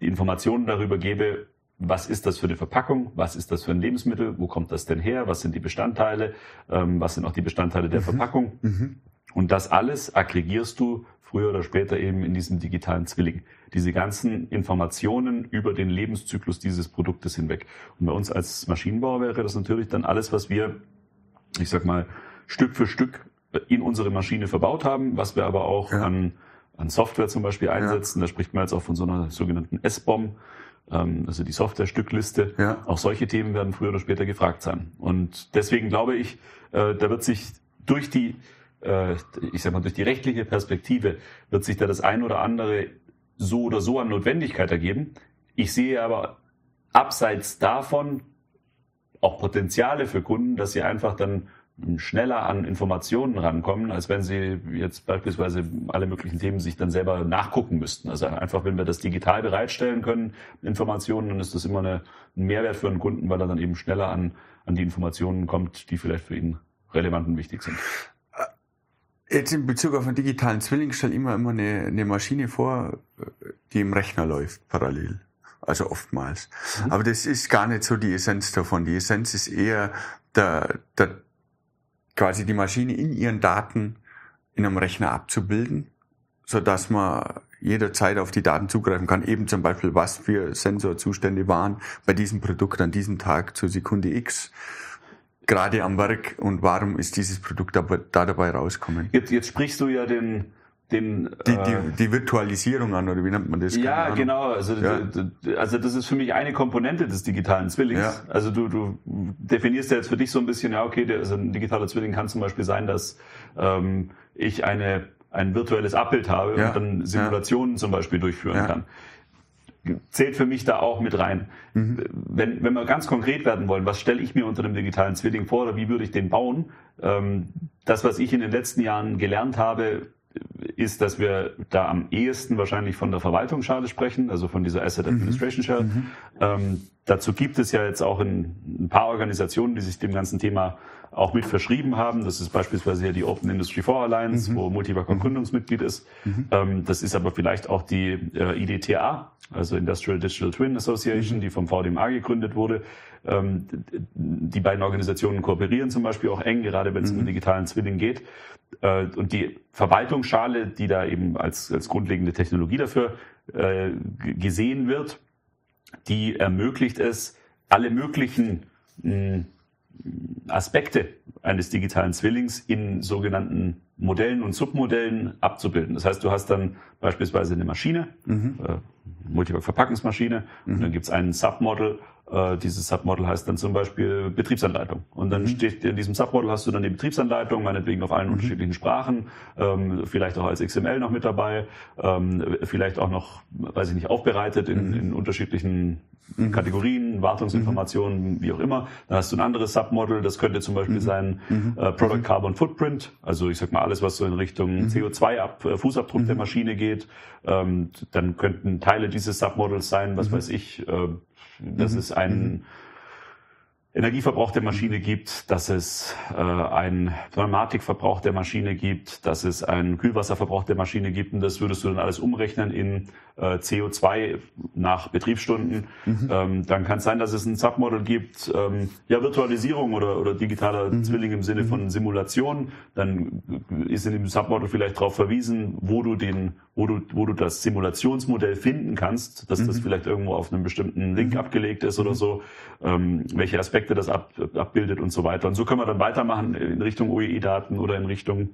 Informationen darüber gebe, was ist das für eine Verpackung, was ist das für ein Lebensmittel, wo kommt das denn her, was sind die Bestandteile, ähm, was sind auch die Bestandteile der mhm. Verpackung. Und das alles aggregierst du früher oder später eben in diesem digitalen Zwilling. Diese ganzen Informationen über den Lebenszyklus dieses Produktes hinweg. Und bei uns als Maschinenbauer wäre das natürlich dann alles, was wir, ich sag mal, Stück für Stück in unsere Maschine verbaut haben, was wir aber auch ja. an, an Software zum Beispiel einsetzen. Ja. Da spricht man jetzt auch von so einer sogenannten S-Bomb, ähm, also die Software-Stückliste. Ja. Auch solche Themen werden früher oder später gefragt sein. Und deswegen glaube ich, äh, da wird sich durch die äh, ich sag mal, durch die rechtliche Perspektive wird sich da das ein oder andere so oder so an Notwendigkeit ergeben. Ich sehe aber abseits davon auch Potenziale für Kunden, dass sie einfach dann schneller an Informationen rankommen, als wenn sie jetzt beispielsweise alle möglichen Themen sich dann selber nachgucken müssten. Also einfach, wenn wir das digital bereitstellen können, Informationen, dann ist das immer eine, ein Mehrwert für einen Kunden, weil er dann eben schneller an, an die Informationen kommt, die vielleicht für ihn relevant und wichtig sind. Jetzt in Bezug auf einen digitalen Zwilling stelle ich immer immer eine, eine Maschine vor, die im Rechner läuft, parallel. Also oftmals. Mhm. Aber das ist gar nicht so die Essenz davon. Die Essenz ist eher der, der, quasi die Maschine in ihren Daten in einem Rechner abzubilden, so dass man jederzeit auf die Daten zugreifen kann. Eben zum Beispiel, was für Sensorzustände waren bei diesem Produkt an diesem Tag zur Sekunde X gerade am Werk und warum ist dieses Produkt da, da dabei rauskommen? Jetzt, jetzt sprichst du ja den den, die, die, äh, die Virtualisierung an, oder wie nennt man das? ja, genau. Also, ja. also das ist für mich eine Komponente des digitalen Zwillings. Ja. Also du, du definierst ja jetzt für dich so ein bisschen, ja, okay, der, also ein digitaler Zwilling kann zum Beispiel sein, dass ähm, ich eine ein virtuelles Abbild habe ja. und dann Simulationen zum Beispiel durchführen kann zählt für mich da auch mit rein. Mhm. Wenn, wenn wir ganz konkret werden wollen, was stelle ich mir unter einem digitalen Zwilling vor oder wie würde ich den bauen? Ähm, das, was ich in den letzten Jahren gelernt habe, ist, dass wir da am ehesten wahrscheinlich von der Verwaltungsschale sprechen, also von dieser Asset mhm. Administration Share. Mhm. Ähm, dazu gibt es ja jetzt auch in, ein paar Organisationen, die sich dem ganzen Thema auch mit verschrieben haben. Das ist beispielsweise ja die Open Industry 4 Alliance, mhm. wo Multivac mhm. Gründungsmitglied ist. Mhm. Ähm, das ist aber vielleicht auch die äh, IDTA, also Industrial Digital Twin Association, mhm. die vom VDMA gegründet wurde. Ähm, die beiden Organisationen kooperieren zum Beispiel auch eng, gerade wenn es um den digitalen Zwilling geht. Äh, und die Verwaltungsschale, die da eben als, als grundlegende Technologie dafür äh, gesehen wird, die ermöglicht es, alle möglichen mh, Aspekte eines digitalen Zwillings in sogenannten Modellen und Submodellen abzubilden. Das heißt, du hast dann beispielsweise eine Maschine, mhm. äh, Multivac-Verpackungsmaschine mhm. und dann gibt's einen Submodel, äh, dieses Submodel heißt dann zum Beispiel Betriebsanleitung. Und dann mhm. steht in diesem Submodel hast du dann die Betriebsanleitung, meinetwegen auf allen mhm. unterschiedlichen Sprachen, ähm, vielleicht auch als XML noch mit dabei, ähm, vielleicht auch noch, weiß ich nicht, aufbereitet in, mhm. in unterschiedlichen mhm. Kategorien, Wartungsinformationen, mhm. wie auch immer. Dann hast du ein anderes Submodel, das könnte zum Beispiel sein äh, Product Carbon Footprint, also ich sag mal alles, was so in Richtung CO2-Ab, äh, Fußabdruck der Maschine geht. Ähm, dann könnten Teile dieses Submodels sein, was weiß ich, äh, dass mhm. es einen mhm. Energieverbrauch der Maschine gibt, dass es äh, einen Pneumatikverbrauch der Maschine gibt, dass es einen Kühlwasserverbrauch der Maschine gibt und das würdest du dann alles umrechnen in äh, CO2 nach Betriebsstunden. Mhm. Ähm, dann kann es sein, dass es ein Submodel gibt, ähm, ja Virtualisierung oder, oder digitaler mhm. Zwilling im Sinne mhm. von Simulation. Dann ist in dem Submodel vielleicht darauf verwiesen, wo du den, wo du, wo du das Simulationsmodell finden kannst, dass das mhm. vielleicht irgendwo auf einem bestimmten Link mhm. abgelegt ist oder so, ähm, welche Aspekte das ab, abbildet und so weiter. Und so können wir dann weitermachen in Richtung OEE-Daten oder in Richtung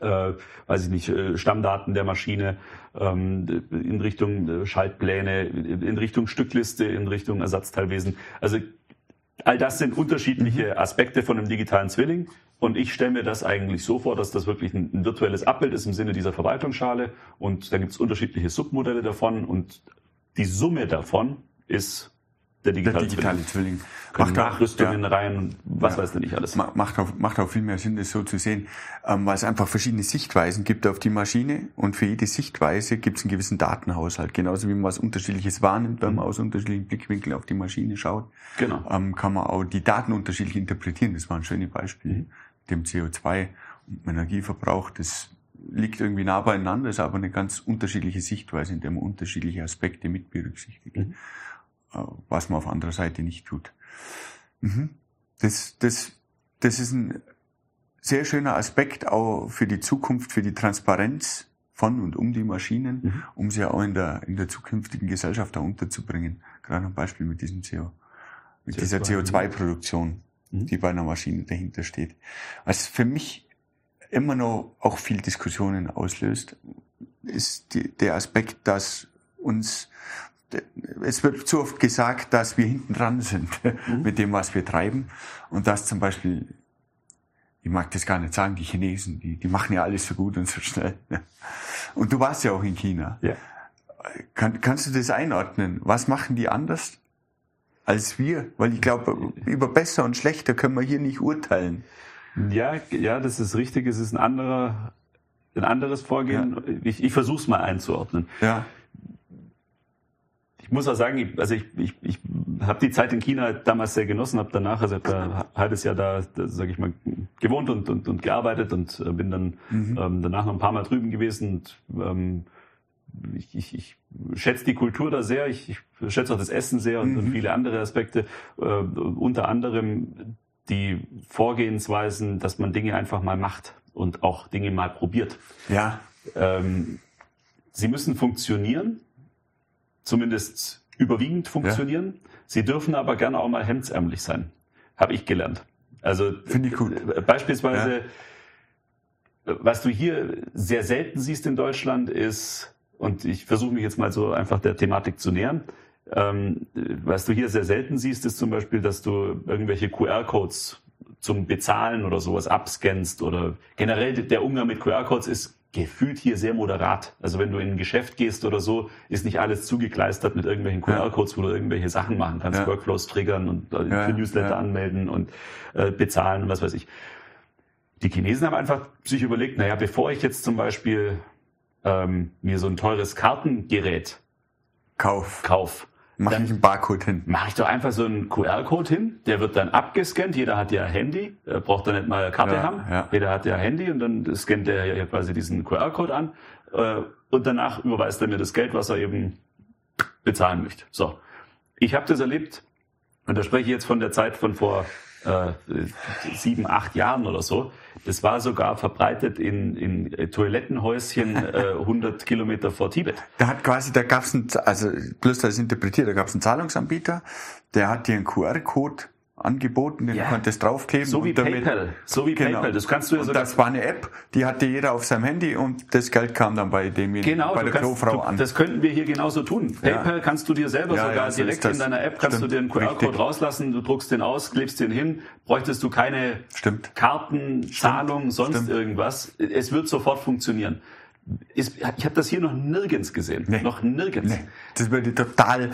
äh, weiß ich nicht, äh, Stammdaten der Maschine, ähm, in Richtung äh, Schaltpläne, in Richtung Stückliste, in Richtung Ersatzteilwesen. Also all das sind unterschiedliche mhm. Aspekte von einem digitalen Zwilling. Und ich stelle mir das eigentlich so vor, dass das wirklich ein, ein virtuelles Abbild ist im Sinne dieser Verwaltungsschale. Und da gibt es unterschiedliche Submodelle davon. Und die Summe davon ist der digitale, der digitale Zwilling. Zwilling. Macht Nachrüstungen ja. rein, was ja. weiß denn nicht alles. Macht auch, macht auch viel mehr Sinn, das so zu sehen, ähm, weil es einfach verschiedene Sichtweisen gibt auf die Maschine und für jede Sichtweise gibt es einen gewissen Datenhaushalt. Genauso wie man was Unterschiedliches wahrnimmt, wenn man mhm. aus unterschiedlichen Blickwinkeln auf die Maschine schaut, genau. ähm, kann man auch die Daten unterschiedlich interpretieren. Das waren schöne Beispiele. Mhm. Dem CO2 und Energieverbrauch, das liegt irgendwie nah beieinander, ist aber eine ganz unterschiedliche Sichtweise, in der man unterschiedliche Aspekte mit berücksichtigt. Mhm. Äh, was man auf anderer Seite nicht tut. Mhm. Das, das, das ist ein sehr schöner Aspekt auch für die Zukunft, für die Transparenz von und um die Maschinen, mhm. um sie auch in der, in der zukünftigen Gesellschaft da unterzubringen. Gerade ein Beispiel mit diesem CO, mit CO2, dieser CO2-Produktion, mhm. die bei einer Maschine dahinter steht. Was für mich immer noch auch viel Diskussionen auslöst, ist die, der Aspekt, dass uns es wird zu oft gesagt, dass wir hinten dran sind [laughs] mhm. mit dem, was wir treiben. Und dass zum Beispiel, ich mag das gar nicht sagen, die Chinesen, die, die machen ja alles so gut und so schnell. [laughs] Und du warst ja auch in China. Ja. Kann, kannst du das einordnen? Was machen die anders als wir? Weil ich glaube, über besser und schlechter können wir hier nicht urteilen. Ja, ja, das ist richtig. Es ist ein anderer, ein anderes Vorgehen. Ja. Ich, ich versuche es mal einzuordnen. Ja ich muss auch sagen, ich, also ich, ich, ich habe die Zeit in China damals sehr genossen, habe danach, also hab ein halbes Jahr da, da sage ich mal, gewohnt und, und, und gearbeitet und äh, bin dann mhm. ähm, danach noch ein paar Mal drüben gewesen und ähm, ich, ich, ich schätze die Kultur da sehr, ich, ich schätze auch das Essen sehr und, mhm. und viele andere Aspekte, äh, unter anderem die Vorgehensweisen, dass man Dinge einfach mal macht und auch Dinge mal probiert. Ja. Ähm, sie müssen funktionieren, zumindest überwiegend funktionieren. Ja. Sie dürfen aber gerne auch mal hemdsärmlich sein. Habe ich gelernt. Also finde ich gut. Äh, beispielsweise, ja. was du hier sehr selten siehst in Deutschland, ist, und ich versuche mich jetzt mal so einfach der Thematik zu nähern, ähm, was du hier sehr selten siehst, ist zum Beispiel, dass du irgendwelche QR-Codes zum Bezahlen oder sowas abscannst oder generell der Umgang mit QR-Codes ist gefühlt hier sehr moderat. Also wenn du in ein Geschäft gehst oder so, ist nicht alles zugekleistert mit irgendwelchen QR-Codes, wo du irgendwelche Sachen machen kannst, ja. Workflows triggern und äh, ja, für Newsletter ja. anmelden und äh, bezahlen und was weiß ich. Die Chinesen haben einfach sich überlegt, naja, bevor ich jetzt zum Beispiel ähm, mir so ein teures Kartengerät kauf, kauf Mach dann ich einen Barcode hin. Mache ich doch einfach so einen QR-Code hin, der wird dann abgescannt, jeder hat ja Handy, braucht dann nicht mal eine Karte ja, haben, ja. jeder hat ja Handy und dann scannt der ja quasi diesen QR-Code an äh, und danach überweist er mir das Geld, was er eben bezahlen möchte. So, ich habe das erlebt und da spreche ich jetzt von der Zeit von vor äh, sieben, acht Jahren oder so. Das war sogar verbreitet in, in Toilettenhäuschen äh, 100 Kilometer vor Tibet. Da hat quasi, da gab's ein, also bloß das interpretiert, da gab's einen Zahlungsanbieter, der hat dir einen QR-Code angeboten, den ja. du konntest draufkleben. So wie damit, PayPal. So wie genau. PayPal. Das kannst du ja sogar. Das war eine App, die hatte jeder auf seinem Handy und das Geld kam dann bei dem genau, bei der kannst, Klofrau an. Das könnten wir hier genauso tun. PayPal ja. kannst du dir selber ja, sogar so direkt in deiner App kannst Stimmt. du dir einen QR-Code rauslassen, du druckst den aus, klebst den hin, bräuchtest du keine Stimmt. Karten, Zahlung, sonst Stimmt. irgendwas. Es wird sofort funktionieren ist, ich habe das hier noch nirgends gesehen. Nee. Noch nirgends. Nee. Das würde total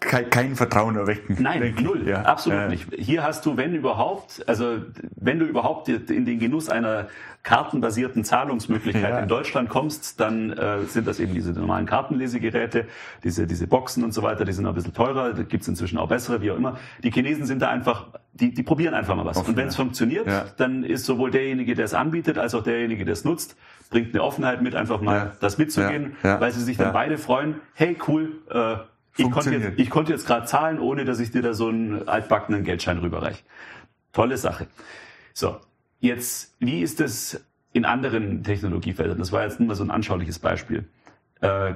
kein, kein Vertrauen erwecken. Nein, null. Ja. Absolut ja. nicht. Hier hast du, wenn überhaupt, also wenn du überhaupt in den Genuss einer kartenbasierten Zahlungsmöglichkeit ja. in Deutschland kommst, dann äh, sind das eben diese normalen Kartenlesegeräte, diese, diese Boxen und so weiter, die sind ein bisschen teurer, da gibt's inzwischen auch bessere, wie auch immer. Die Chinesen sind da einfach, die, die probieren einfach mal was. Offen, und wenn es funktioniert, dann ist sowohl derjenige, der es anbietet, als auch derjenige, der es nutzt, bringt eine Offenheit mit, einfach mal ja. das mitzugehen, ja. Ja. weil sie sich dann beide freuen, hey cool, äh, ich konnte jetzt, ich konnte jetzt gerade zahlen, ohne dass ich dir da so einen altbackenen Geldschein rüberreiche. Tolle Sache. So, jetzt, wie ist es in anderen Technologiefeldern? Das war jetzt nur mal so ein anschauliches Beispiel. Äh,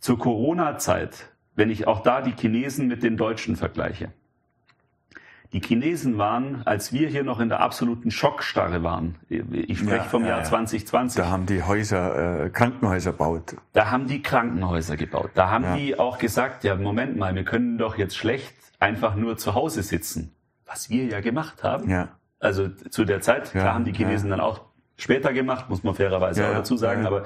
zur Corona-Zeit, wenn ich auch da die Chinesen mit den Deutschen vergleiche, die Chinesen waren, als wir hier noch in der absoluten Schockstarre waren, ich spreche ja, vom ja, Jahr 2020. Da haben die Häuser, äh, Krankenhäuser gebaut. Da haben die Krankenhäuser gebaut. Da haben die auch gesagt, ja, Moment mal, wir können doch jetzt schlecht einfach nur zu Hause sitzen. Was wir ja gemacht haben. Ja. Also zu der Zeit, klar haben die Chinesen dann auch später gemacht, muss man fairerweise auch dazu sagen, aber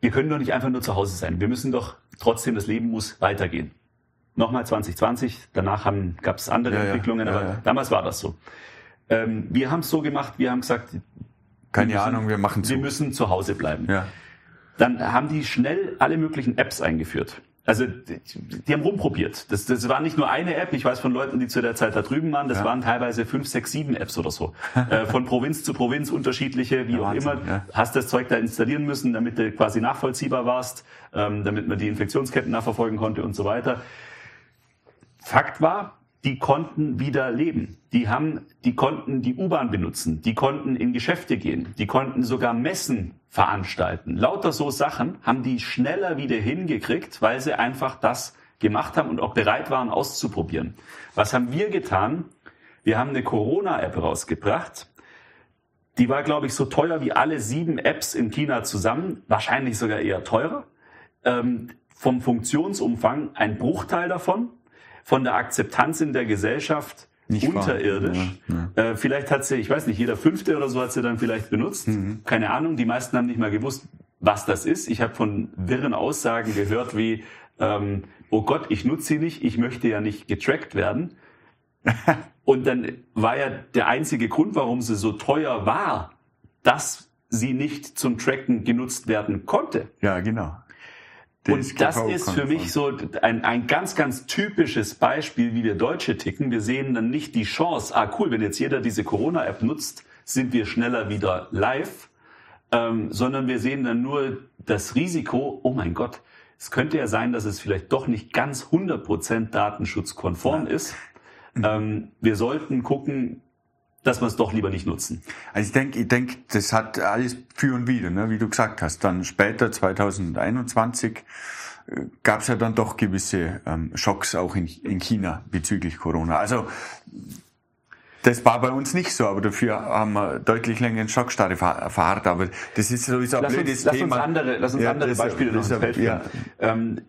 wir können doch nicht einfach nur zu Hause sein. Wir müssen doch trotzdem, das Leben muss weitergehen nochmal 2020, danach gab es andere ja, Entwicklungen, ja, aber ja, damals war das so. Ähm, wir haben es so gemacht, wir haben gesagt, keine müssen, Ahnung, wir machen zu. Wir müssen zu Hause bleiben. Ja. Dann haben die schnell alle möglichen Apps eingeführt. Also die, die haben rumprobiert. Das, das war nicht nur eine App. Ich weiß von Leuten, die zu der Zeit da drüben waren. Das waren teilweise fünf, sechs, sieben Apps oder so. [laughs] äh, von Provinz zu Provinz unterschiedliche, wie auch Wahnsinn, immer. Hast das Zeug da installieren müssen, damit du quasi nachvollziehbar warst, ähm, damit man die Infektionsketten nachverfolgen konnte und so weiter. Fakt war, die konnten wieder leben. Die haben, die konnten die U-Bahn benutzen, die konnten in Geschäfte gehen, die konnten sogar Messen veranstalten. Lauter so Sachen haben die schneller wieder hingekriegt, weil sie einfach das gemacht haben und auch bereit waren auszuprobieren. Was haben wir getan? Wir haben eine Corona-App rausgebracht. Die war, glaube ich, so teuer wie alle sieben Apps in China zusammen, wahrscheinlich sogar eher teurer. Ähm, vom Funktionsumfang ein Bruchteil davon von der Akzeptanz in der Gesellschaft nicht unterirdisch. Ja, ja. Äh, vielleicht hat sie, ich weiß nicht, jeder Fünfte oder so hat sie dann vielleicht benutzt. Mhm. Keine Ahnung. Die meisten haben nicht mal gewusst, was das ist. Ich habe von wirren Aussagen gehört wie, ähm, oh Gott, ich nutze sie nicht, ich möchte ja nicht getrackt werden. [laughs] Und dann war ja der einzige Grund, warum sie so teuer war, dass sie nicht zum Tracken genutzt werden konnte. Ja, genau. Und das ist für mich so ein, ein ganz, ganz typisches Beispiel, wie wir Deutsche ticken. Wir sehen dann nicht die Chance, ah cool, wenn jetzt jeder diese Corona-App nutzt, sind wir schneller wieder live, ähm, sondern wir sehen dann nur das Risiko, oh mein Gott, es könnte ja sein, dass es vielleicht doch nicht ganz 100% datenschutzkonform ja. ist. Ähm, wir sollten gucken, dass wir es doch lieber nicht nutzen. Also ich denke, ich denke, das hat alles für und wieder, ne? wie du gesagt hast. Dann später, 2021, gab es ja dann doch gewisse ähm, Schocks auch in, in China bezüglich Corona. Also das war bei uns nicht so, aber dafür haben wir deutlich länger in Schockstarre erfahren. Aber das ist sowieso ein lass blödes uns, Thema. Lass uns andere, lass uns ja, andere Beispiele noch Feld ja. ähm,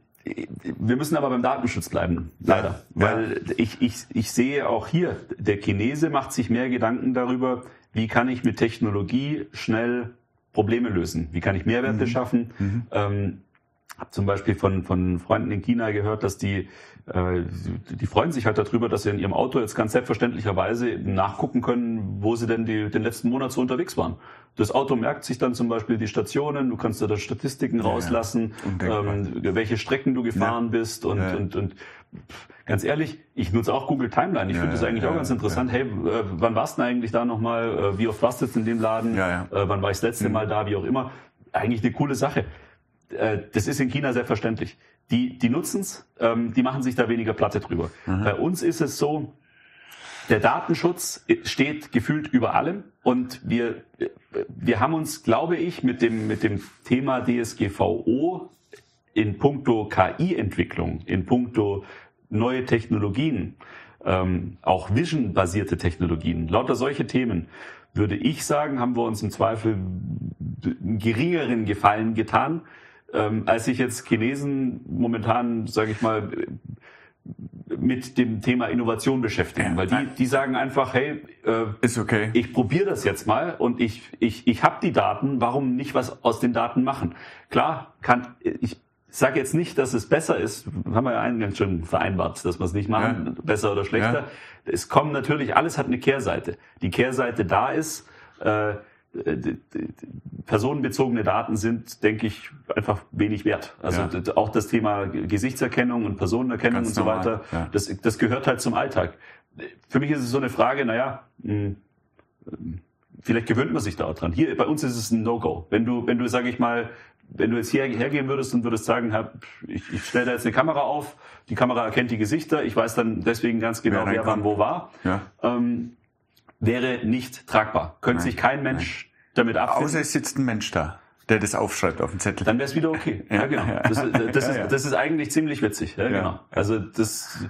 wir müssen aber beim Datenschutz bleiben, leider. Ja, Weil. Ich, ich, ich sehe auch hier, der Chinese macht sich mehr Gedanken darüber, wie kann ich mit Technologie schnell Probleme lösen? Wie kann ich Mehrwerte mhm. schaffen? Mhm. Ähm, habe zum Beispiel von, von Freunden in China gehört, dass die, äh, die freuen sich halt darüber, dass sie in ihrem Auto jetzt ganz selbstverständlicherweise nachgucken können, wo sie denn die, den letzten Monat so unterwegs waren. Das Auto merkt sich dann zum Beispiel die Stationen, du kannst da Statistiken ja, rauslassen, ähm, welche Strecken du gefahren ja. bist und, ja. und, und ganz ehrlich, ich nutze auch Google Timeline. Ich finde das eigentlich auch ganz interessant. Hey, äh, wann warst du denn eigentlich da nochmal? Äh, wie oft warst du jetzt in dem Laden? Äh, wann war ich das letzte mhm. Mal da? Wie auch immer. Eigentlich eine coole Sache. Äh, das ist in China selbstverständlich. Die, die nutzen's, ähm, die machen sich da weniger Platte drüber. Mhm. Bei uns ist es so, der Datenschutz steht gefühlt über allem und wir, wir haben uns, glaube ich, mit dem, mit dem Thema DSGVO in puncto KI-Entwicklung, in puncto neue Technologien ähm, auch Vision-basierte Technologien, lauter solche Themen, würde ich sagen, haben wir uns im Zweifel einen geringeren Gefallen getan, ähm, als sich jetzt Chinesen momentan, sage ich mal, mit dem Thema Innovation beschäftigen, weil die, die sagen einfach, hey, äh, ist okay. Ich probiere das jetzt mal und ich ich ich habe die Daten, warum nicht was aus den Daten machen? Klar, kann ich sage jetzt nicht, dass es besser ist, haben wir ja eingangs schon vereinbart, dass wir es nicht machen, ja. besser oder schlechter. Ja. Es kommen natürlich, alles hat eine Kehrseite. Die Kehrseite da ist, äh, personenbezogene Daten sind, denke ich, einfach wenig wert. Also ja. auch das Thema Gesichtserkennung und Personenerkennung Ganz und so normal. weiter, ja. das, das gehört halt zum Alltag. Für mich ist es so eine Frage, naja, hm, vielleicht gewöhnt man sich da dran. Hier bei uns ist es ein No-Go. Wenn du, wenn du, sage ich mal, wenn du jetzt hier hergehen würdest und würdest sagen, ich, ich stelle da jetzt eine Kamera auf, die Kamera erkennt die Gesichter, ich weiß dann deswegen ganz genau, wer, wer wann wo war, ja. ähm, wäre nicht tragbar. Könnte Nein. sich kein Mensch damit abfinden. Außer es sitzt ein Mensch da, der das aufschreibt auf dem Zettel. Dann wäre es wieder okay. ja, genau. Das, das, ist, das ist eigentlich ziemlich witzig. Ja, genau. Also das.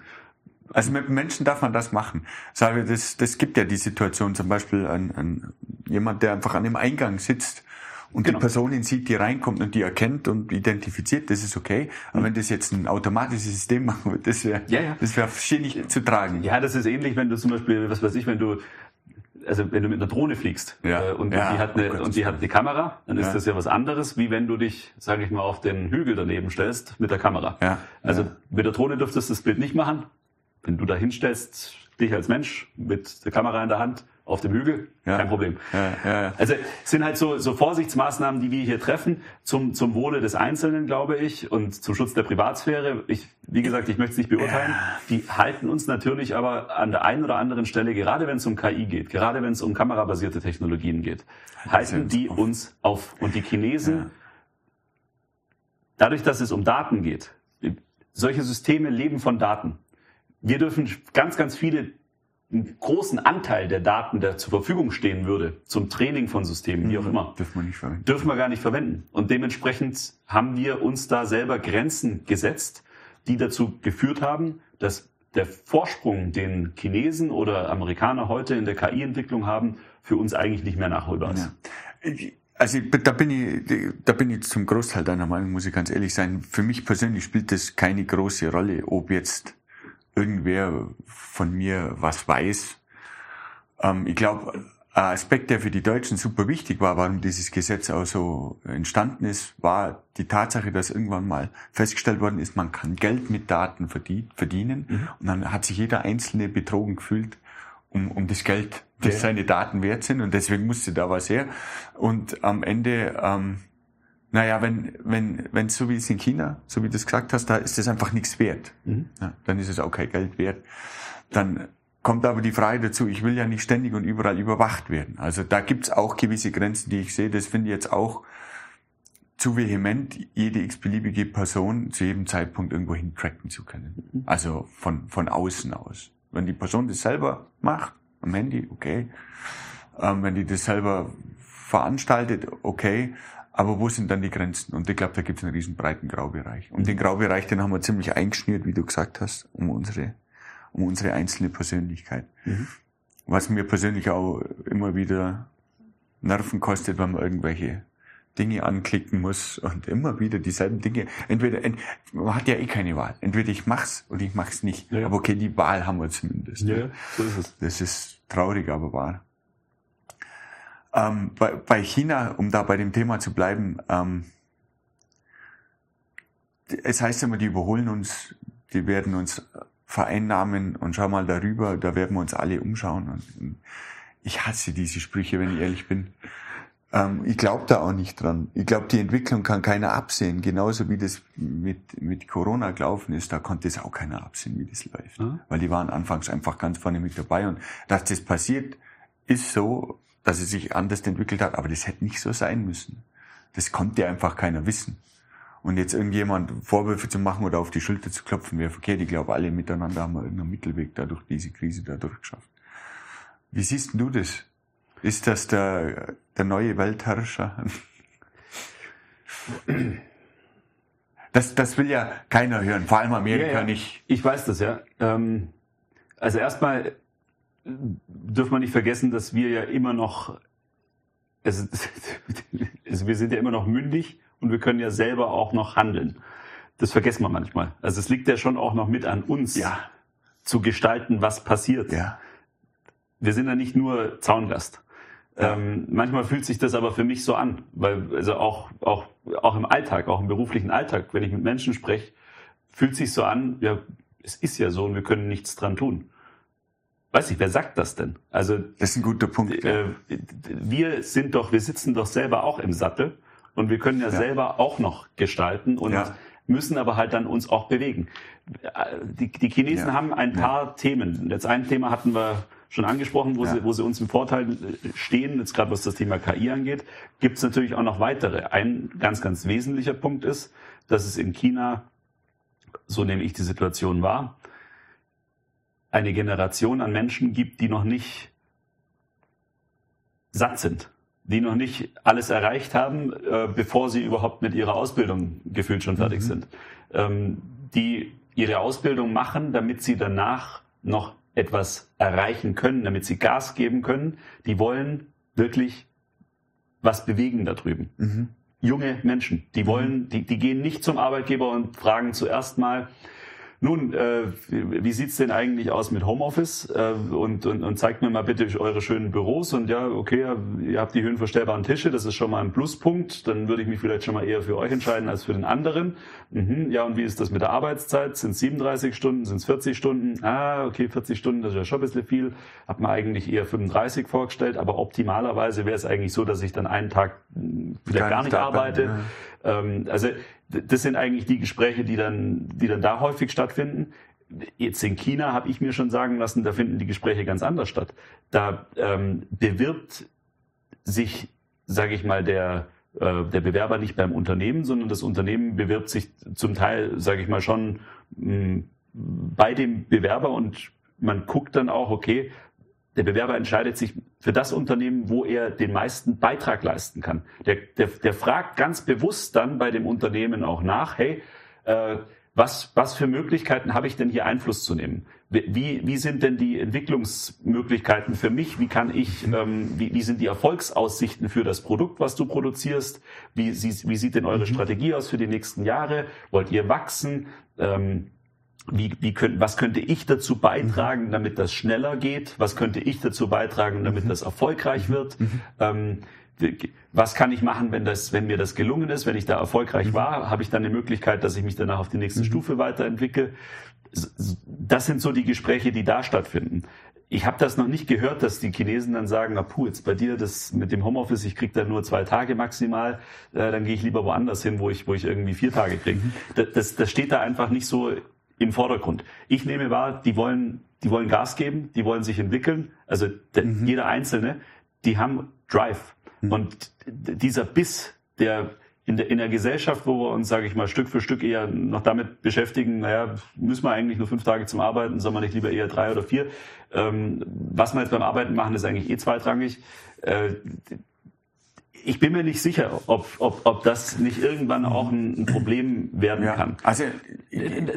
Also mit Menschen darf man das machen. Sage, das, das gibt ja die Situation, zum Beispiel ein, ein, jemand, der einfach an dem Eingang sitzt und genau. die Person sieht, die reinkommt und die erkennt und identifiziert, das ist okay. Aber mhm. wenn das jetzt ein automatisches System machen würde, das wäre ja, ja. das wäre schwierig zu tragen. Ja, das ist ähnlich, wenn du zum Beispiel, was weiß ich, wenn du also wenn du mit einer Drohne fliegst ja. äh, und, ja, die hat eine, oh und die hat eine Kamera, dann ist das ja was anderes, wie wenn du dich, sage ich mal, auf den Hügel daneben stellst mit der Kamera. Ja. Also mit der Drohne dürftest du das Bild nicht machen. Wenn du da hinstellst, dich als Mensch mit der Kamera in der Hand, auf dem Hügel, ja. kein Problem. Ja, ja, also es sind halt so, so Vorsichtsmaßnahmen, die wir hier treffen, zum, zum Wohle des Einzelnen, glaube ich, und zum Schutz der Privatsphäre. Ich, wie gesagt, ich möchte es nicht beurteilen. Die halten uns natürlich aber an der einen oder anderen Stelle, gerade wenn es um KI geht, gerade wenn es um kamerabasierte Technologien geht, halten die auf. uns auf. Und die Chinesen, dadurch, dass es um Daten geht, solche Systeme leben von Daten. Wir dürfen ganz, ganz viele einen großen Anteil der Daten, der zur Verfügung stehen würde, zum Training von Systemen, wie auch mhm. immer, dürfen wir nicht verwenden. Dürfen wir gar nicht verwenden. Und dementsprechend haben wir uns da selber Grenzen gesetzt, die dazu geführt haben, dass der Vorsprung, den Chinesen oder Amerikaner heute in der KI-Entwicklung haben, für uns eigentlich nicht mehr nachholbar ist. Ja. Also da bin ich, da bin ich zum Großteil deiner Meinung, muss ich ganz ehrlich sein. Für mich persönlich spielt das keine große Rolle, ob jetzt irgendwer von mir was weiß. Ähm, ich glaube, ein Aspekt, der für die Deutschen super wichtig war, warum dieses Gesetz auch so entstanden ist, war die Tatsache, dass irgendwann mal festgestellt worden ist, man kann Geld mit Daten verdienen. Mhm. Und dann hat sich jeder Einzelne betrogen gefühlt um, um das Geld, das ja. seine Daten wert sind. Und deswegen musste da was her. Und am Ende ähm, naja, wenn wenn wenn so wie es in China, so wie du es gesagt hast, da ist das einfach nichts wert. Mhm. Ja, dann ist es auch kein Geld wert. Dann kommt aber die Frage dazu, ich will ja nicht ständig und überall überwacht werden. Also da gibt's auch gewisse Grenzen, die ich sehe. Das finde ich jetzt auch zu vehement, jede x-beliebige Person zu jedem Zeitpunkt irgendwo hin tracken zu können. Mhm. Also von, von außen aus. Wenn die Person das selber macht, am Handy, okay. Ähm, wenn die das selber veranstaltet, okay. Aber wo sind dann die Grenzen? Und ich glaube, da gibt es einen riesen breiten Graubereich. Und den Graubereich, den haben wir ziemlich eingeschnürt, wie du gesagt hast, um unsere, um unsere einzelne Persönlichkeit. Mhm. Was mir persönlich auch immer wieder Nerven kostet, wenn man irgendwelche Dinge anklicken muss und immer wieder dieselben Dinge. Entweder, ent, man hat ja eh keine Wahl. Entweder ich mach's oder ich mach's nicht. Ja. Aber okay, die Wahl haben wir zumindest. Ja, so ist es. Das ist traurig, aber wahr. Ähm, bei, bei China, um da bei dem Thema zu bleiben, ähm, es heißt immer, die überholen uns, die werden uns vereinnahmen und schau mal darüber, da werden wir uns alle umschauen. Und ich hasse diese Sprüche, wenn ich ehrlich bin. Ähm, ich glaube da auch nicht dran. Ich glaube, die Entwicklung kann keiner absehen. Genauso wie das mit, mit Corona gelaufen ist, da konnte es auch keiner absehen, wie das läuft. Mhm. Weil die waren anfangs einfach ganz vorne mit dabei. Und dass das passiert, ist so, dass es sich anders entwickelt hat, aber das hätte nicht so sein müssen. Das konnte einfach keiner wissen. Und jetzt irgendjemand Vorwürfe zu machen oder auf die Schulter zu klopfen, wäre verkehrt. Ich glaube, alle miteinander haben wir irgendeinen Mittelweg dadurch diese Krise dadurch geschafft. Wie siehst du das? Ist das der, der neue Weltherrscher? [clears throat] Das, das will ja keiner hören, vor allem Amerika ja, ja. nicht. Ich weiß das, ja. Ähm, Also erstmal dürfen wir nicht vergessen, dass wir ja immer noch, also, [laughs] also wir sind ja immer noch mündig und wir können ja selber auch noch handeln. Das vergessen wir manchmal. Also es liegt ja schon auch noch mit an uns, Ja. zu gestalten, was passiert. Ja. Wir sind ja nicht nur Zaungast. Ähm, manchmal fühlt sich das aber für mich so an, weil also auch auch auch im Alltag, auch im beruflichen Alltag, wenn ich mit Menschen spreche, fühlt sich so an, ja, es ist ja so und wir können nichts dran tun. Weiß ich, wer sagt das denn? Also Das ist ein guter Punkt. ja. äh, wir sind doch, wir sitzen doch selber auch im Sattel und wir können ja, selber auch noch gestalten und Ja. müssen aber halt dann uns auch bewegen. Äh, Die, die Chinesen Ja. haben ein paar Themen. Jetzt ein Thema hatten wir schon angesprochen, wo, Ja. sie, wo sie uns im Vorteil äh, stehen, jetzt gerade was das Thema KI angeht, gibt es natürlich auch noch weitere. Ein ganz, ganz wesentlicher Punkt ist, dass es in China, so nehme ich die Situation wahr, eine Generation an Menschen gibt, die noch nicht satt sind, die noch nicht alles erreicht haben, äh, bevor sie überhaupt mit ihrer Ausbildung gefühlt schon fertig sind, ähm, die ihre Ausbildung machen, damit sie danach noch etwas erreichen können, damit sie Gas geben können. Die wollen wirklich was bewegen da drüben. Junge Menschen, die wollen, die, die gehen nicht zum Arbeitgeber und fragen zuerst mal, nun, äh, wie sieht's denn eigentlich aus mit Homeoffice? Äh, und, und, und zeigt mir mal bitte eure schönen Büros. Und ja, okay, ja, ihr habt die höhenverstellbaren Tische, das ist schon mal ein Pluspunkt. Dann würde ich mich vielleicht schon mal eher für euch entscheiden als für den anderen. Mhm, ja, und wie ist das mit der Arbeitszeit? Sind es 37 Stunden? Sind es 40 Stunden? Ah, okay, 40 Stunden, das ist ja schon ein bisschen viel. Hab mir eigentlich eher 35 vorgestellt, aber optimalerweise wäre es eigentlich so, dass ich dann einen Tag mh, vielleicht Gar gar nicht arbeite. Ähm, also d- das sind eigentlich die Gespräche, die dann, die dann da häufig stattfinden. Jetzt in China habe ich mir schon sagen lassen, da finden die Gespräche ganz anders statt. Da ähm, bewirbt sich, sage ich mal, der äh, der Bewerber nicht beim Unternehmen, sondern das Unternehmen bewirbt sich zum Teil, sage ich mal, schon mh, bei dem Bewerber und man guckt dann auch, okay, der Bewerber entscheidet sich für das Unternehmen, wo er den meisten Beitrag leisten kann. Der, der, der fragt ganz bewusst dann bei dem Unternehmen auch nach, hey, äh, was, was für Möglichkeiten habe ich denn hier Einfluss zu nehmen? Wie, wie sind denn die Entwicklungsmöglichkeiten für mich? Wie kann ich, ähm, wie, wie sind die Erfolgsaussichten für das Produkt, was du produzierst? Wie, sie- wie sieht denn eure Strategie aus für die nächsten Jahre? Wollt ihr wachsen? Ähm, wie, wie könnt, was könnte ich dazu beitragen, damit das schneller geht? Was könnte ich dazu beitragen, damit das erfolgreich wird? Ähm, was kann ich machen, wenn das, wenn mir das gelungen ist, wenn ich da erfolgreich war, habe ich dann eine Möglichkeit, dass ich mich danach auf die nächste Stufe weiterentwickle? Das sind so die Gespräche, die da stattfinden. Ich habe das noch nicht gehört, dass die Chinesen dann sagen, na puh, jetzt bei dir das mit dem Homeoffice, ich krieg da nur zwei Tage maximal, äh, dann gehe ich lieber woanders hin, wo ich, wo ich irgendwie vier Tage kriege. Das, das steht da einfach nicht so im Vordergrund. Ich nehme wahr, die wollen, die wollen Gas geben, die wollen sich entwickeln. Also der, jeder Einzelne, die haben Drive. Und d- dieser Biss, der in der, in der Gesellschaft, wo wir uns, sage ich mal, Stück für Stück eher noch damit beschäftigen, naja, müssen wir eigentlich nur fünf Tage zum Arbeiten, soll man nicht lieber eher drei oder vier. Ähm, was wir jetzt beim Arbeiten machen, ist eigentlich eh zweitrangig. Äh, ich bin mir nicht sicher, ob, ob, ob das nicht irgendwann auch ein, ein Problem werden ja. kann. Also,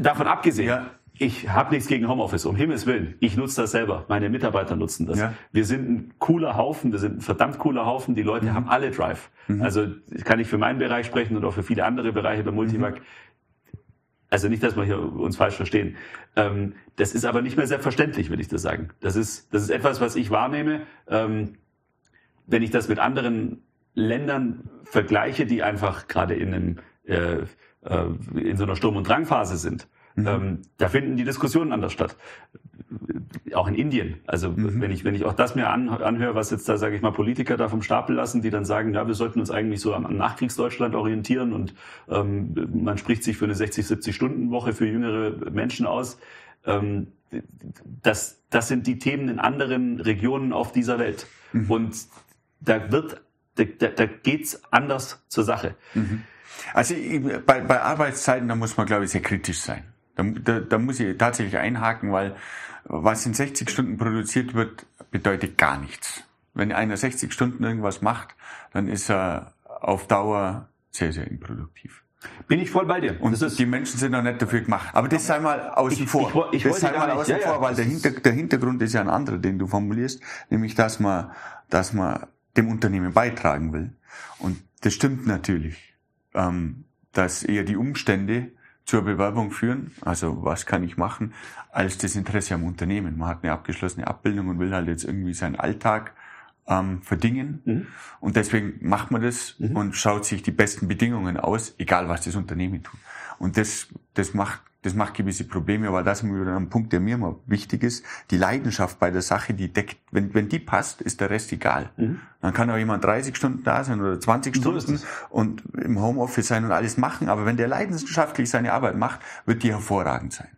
Davon abgesehen, Ja. ich habe nichts gegen Homeoffice, um Himmels Willen. Ich nutze das selber. Meine Mitarbeiter nutzen das. Ja. Wir sind ein cooler Haufen, wir sind ein verdammt cooler Haufen. Die Leute haben alle Drive. Also kann ich für meinen Bereich sprechen und auch für viele andere Bereiche bei Multivac. Also nicht, dass wir hier uns falsch verstehen. Ähm, das ist aber nicht mehr selbstverständlich, würde ich das sagen. Das ist, das ist etwas, was ich wahrnehme. Ähm, wenn ich das mit anderen Ländern vergleiche, die einfach gerade in einem äh, äh, in so einer Sturm- und Drangphase sind, ähm, da finden die Diskussionen anders statt. Auch in Indien. Also wenn ich wenn ich auch das mir an, anhöre, was jetzt da sage ich mal Politiker da vom Stapel lassen, die dann sagen, ja, wir sollten uns eigentlich so am, am Nachkriegsdeutschland orientieren und ähm, man spricht sich für eine 60 70 Stunden Woche für jüngere Menschen aus. Ähm, das, das sind die Themen in anderen Regionen auf dieser Welt. Und da wird, da, da, geht's anders zur Sache. Also ich- bei, bei Arbeitszeiten, da muss man, glaube ich, sehr kritisch sein. Da, da, da muss ich tatsächlich einhaken, weil was in 60 Stunden produziert wird, bedeutet gar nichts. Wenn einer 60 Stunden irgendwas macht, dann ist er auf Dauer sehr, sehr improduktiv. Bin ich voll bei dir. Und die Menschen sind noch nicht dafür gemacht. Aber das sei mal außen ich, vor. Ich, ich, das sei mal außen ja, vor, weil der, Hinter, der Hintergrund ist ja ein anderer, den du formulierst, nämlich dass man, dass man dem Unternehmen beitragen will. Und das stimmt natürlich, ähm, dass eher die Umstände zur Bewerbung führen, also was kann ich machen, als das Interesse am Unternehmen. Man hat eine abgeschlossene Abbildung und will halt jetzt irgendwie seinen Alltag ähm, verdingen. Mhm. Und deswegen macht man das mhm. und schaut sich die besten Bedingungen aus, egal was das Unternehmen tut. Und das, das macht das macht gewisse Probleme, aber das ist wieder ein Punkt, der mir immer wichtig ist. Die Leidenschaft bei der Sache, die deckt, wenn, wenn die passt, ist der Rest egal. Mhm. Dann kann auch jemand 30 Stunden da sein oder 20 so Stunden und im Homeoffice sein und alles machen, aber wenn der leidenschaftlich seine Arbeit macht, wird die hervorragend sein.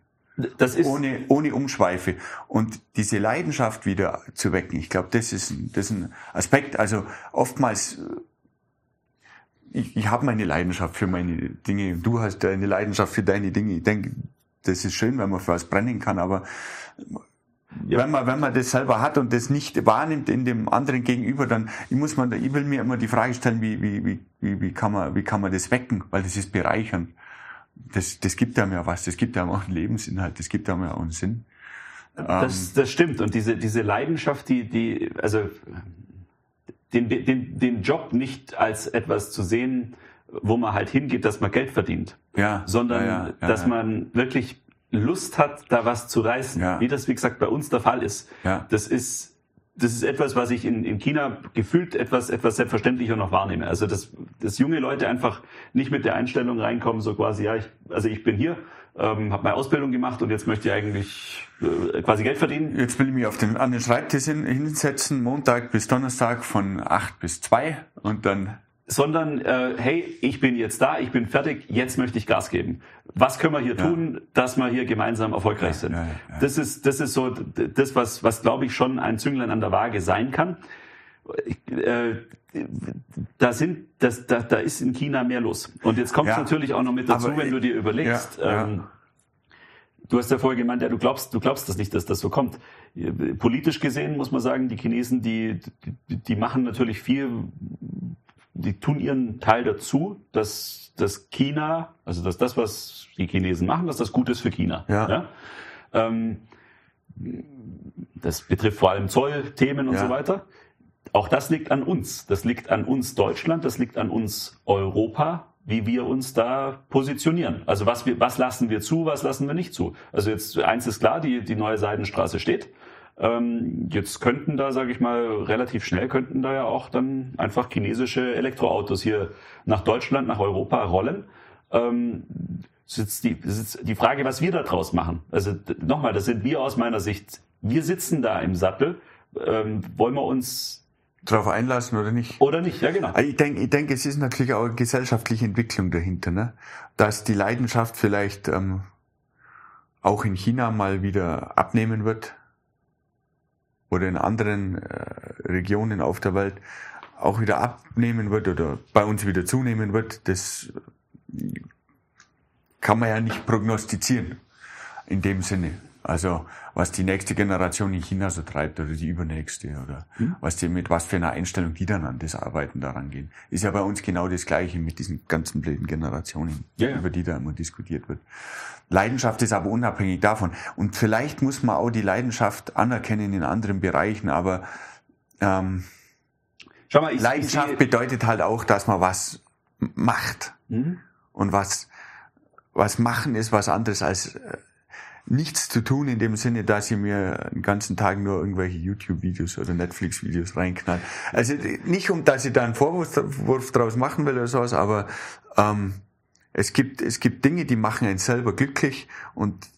Das ist ohne, ohne Umschweife. Und diese Leidenschaft wieder zu wecken, ich glaube, das ist, das ist ein Aspekt. Also oftmals, ich, ich habe meine Leidenschaft für meine Dinge. Du hast deine Leidenschaft für deine Dinge. Ich denke, das ist schön, wenn man für was brennen kann, aber ja. wenn man wenn man das selber hat und das nicht wahrnimmt in dem anderen gegenüber, dann muss man ich will mir immer die Frage stellen, wie wie wie wie, wie kann man wie kann man das wecken, weil das ist bereichernd das, das gibt einem ja was, das gibt einem auch einen Lebensinhalt, das gibt einem ja auch einen Sinn. Das, ähm, das stimmt. Und diese, diese Leidenschaft, die, die, also den, den, den Job nicht als etwas zu sehen, wo man halt hingeht, dass man Geld verdient, ja, sondern ja, ja, dass man wirklich Lust hat, da was zu reißen, wie das wie gesagt bei uns der Fall ist. Das ist das ist etwas, was ich in, in China gefühlt etwas, etwas selbstverständlicher noch wahrnehme. Also, dass, dass junge Leute einfach nicht mit der Einstellung reinkommen, so quasi, ja, ich, also ich bin hier, ähm, habe meine Ausbildung gemacht und jetzt möchte ich eigentlich äh, quasi Geld verdienen. Jetzt will ich mich auf den, an den Schreibtisch hinsetzen, Montag bis Donnerstag von acht bis zwei und dann sondern äh, hey, ich bin jetzt da, ich bin fertig, jetzt möchte ich Gas geben. Was können wir hier ja. tun, dass wir hier gemeinsam erfolgreich sind? Ja, ja, das ist das ist so das, was was glaube ich schon ein Zünglein an der Waage sein kann. Äh, da sind das da, da ist in China mehr los. Und jetzt kommt es natürlich auch noch mit dazu, wenn du dir überlegst. Ähm, Du hast ja vorher gemeint, ja, du glaubst, du glaubst das nicht, dass das so kommt. Politisch gesehen muss man sagen, die Chinesen, die, die, die machen natürlich viel die tun ihren Teil dazu, dass das China, also dass das, was die Chinesen machen, dass das gut ist für China. Ja. ja? Ähm, das betrifft vor allem Zollthemen und ja. so weiter. Auch das liegt an uns. Das liegt an uns Deutschland, das liegt an uns Europa, wie wir uns da positionieren. Also was, wir, was lassen wir zu, was lassen wir nicht zu. Also jetzt eins ist klar, die, die neue Seidenstraße steht. Ähm, jetzt könnten da, sage ich mal, relativ schnell könnten da ja auch dann einfach chinesische Elektroautos hier nach Deutschland, nach Europa rollen. Ähm, ist die, ist die Frage, was wir da draus machen. Also nochmal, das sind wir aus meiner Sicht. Wir sitzen da im Sattel. Ähm, wollen wir uns Darauf einlassen oder nicht? Oder nicht, ja genau. Ich denke, ich denke, es ist natürlich auch eine gesellschaftliche Entwicklung dahinter, ne? dass die Leidenschaft vielleicht ähm, auch in China mal wieder abnehmen wird oder in anderen äh, Regionen auf der Welt auch wieder abnehmen wird oder bei uns wieder zunehmen wird, das kann man ja nicht prognostizieren in dem Sinne. Also was die nächste Generation in China so treibt oder die übernächste oder mhm. was die mit was für einer Einstellung die dann an das Arbeiten daran gehen, ist ja bei uns genau das Gleiche mit diesen ganzen blöden Generationen, ja, ja. über die da immer diskutiert wird. Leidenschaft ist aber unabhängig davon. Und vielleicht muss man auch die Leidenschaft anerkennen in anderen Bereichen, aber ähm, mal, ich, Leidenschaft ich bedeutet halt auch, dass man was macht. Mhm. Und was, was machen ist was anderes als äh, nichts zu tun in dem Sinne, dass ich mir den ganzen Tag nur irgendwelche YouTube-Videos oder Netflix-Videos reinknall. Also nicht um, dass ich da einen Vorwurf draus machen will oder sowas, aber ähm, es gibt es gibt Dinge, die machen einen selber glücklich und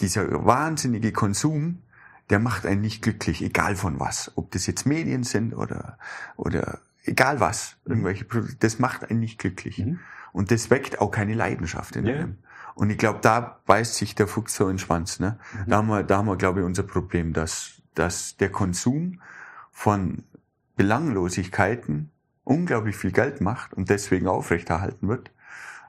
dieser wahnsinnige Konsum, der macht einen nicht glücklich, egal von was, ob das jetzt Medien sind oder oder egal was, irgendwelche Produkte, das macht einen nicht glücklich. Mhm. Und das weckt auch keine Leidenschaft in einem. Und ich glaube, da beißt sich der Fuchs so in den Schwanz. Ne? Mhm. Da haben wir, da haben wir, glaube ich, unser Problem, dass, dass der Konsum von Belanglosigkeiten unglaublich viel Geld macht und deswegen aufrechterhalten wird,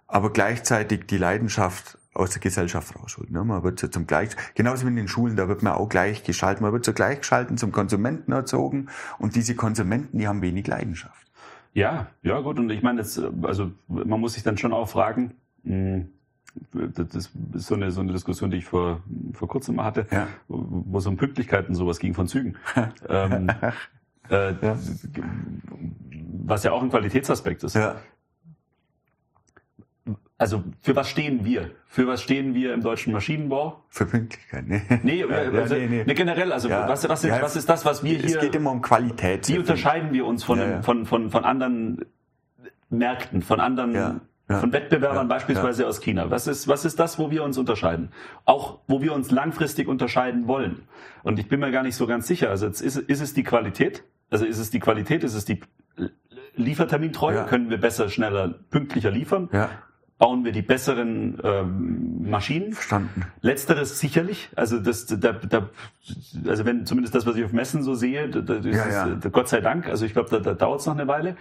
aber gleichzeitig die Leidenschaft aus der Gesellschaft rausholt. Ne? Man wird so zum Gleich, genauso wie in den Schulen, da wird man auch gleich geschalten. Man wird so gleichgeschalten zum Konsumenten erzogen und diese Konsumenten, die haben wenig Leidenschaft. Ja, ja gut. Und ich meine, also man muss sich dann schon auch fragen, mh, das ist so eine, so eine Diskussion, die ich vor, vor kurzem mal hatte, ja. wo es um Pünktlichkeiten sowas ging von Zügen. [laughs] ähm, äh, ja. Was ja auch ein Qualitätsaspekt ist. Ja. Also für was stehen wir? Für was stehen wir im deutschen Maschinenbau? Für Pünktlichkeit, ne? [laughs] Nee, also, nee, nee. nee generell, also ja. was, was, ist, ja, was ist das, was wir hier... Es geht immer um Qualität. Wie unterscheiden wir uns von, ja, von, von, von anderen Märkten, von anderen ja. von Wettbewerbern ja. beispielsweise aus China. Was ist, was ist das, wo wir uns unterscheiden? Auch wo wir uns langfristig unterscheiden wollen. Und ich bin mir gar nicht so ganz sicher. Also jetzt ist, ist es die Qualität? Also ist es die Qualität? Ist es die Liefertermintreue? Ja. Können wir besser, schneller, pünktlicher liefern? Ja. Bauen wir die besseren ähm, Maschinen? Verstanden. Letzteres sicherlich. Also das, da, da, also wenn zumindest das, was ich auf Messen so sehe, da, ja, ist, ja. Gott sei Dank. Also ich glaube, da, da dauert es noch eine Weile.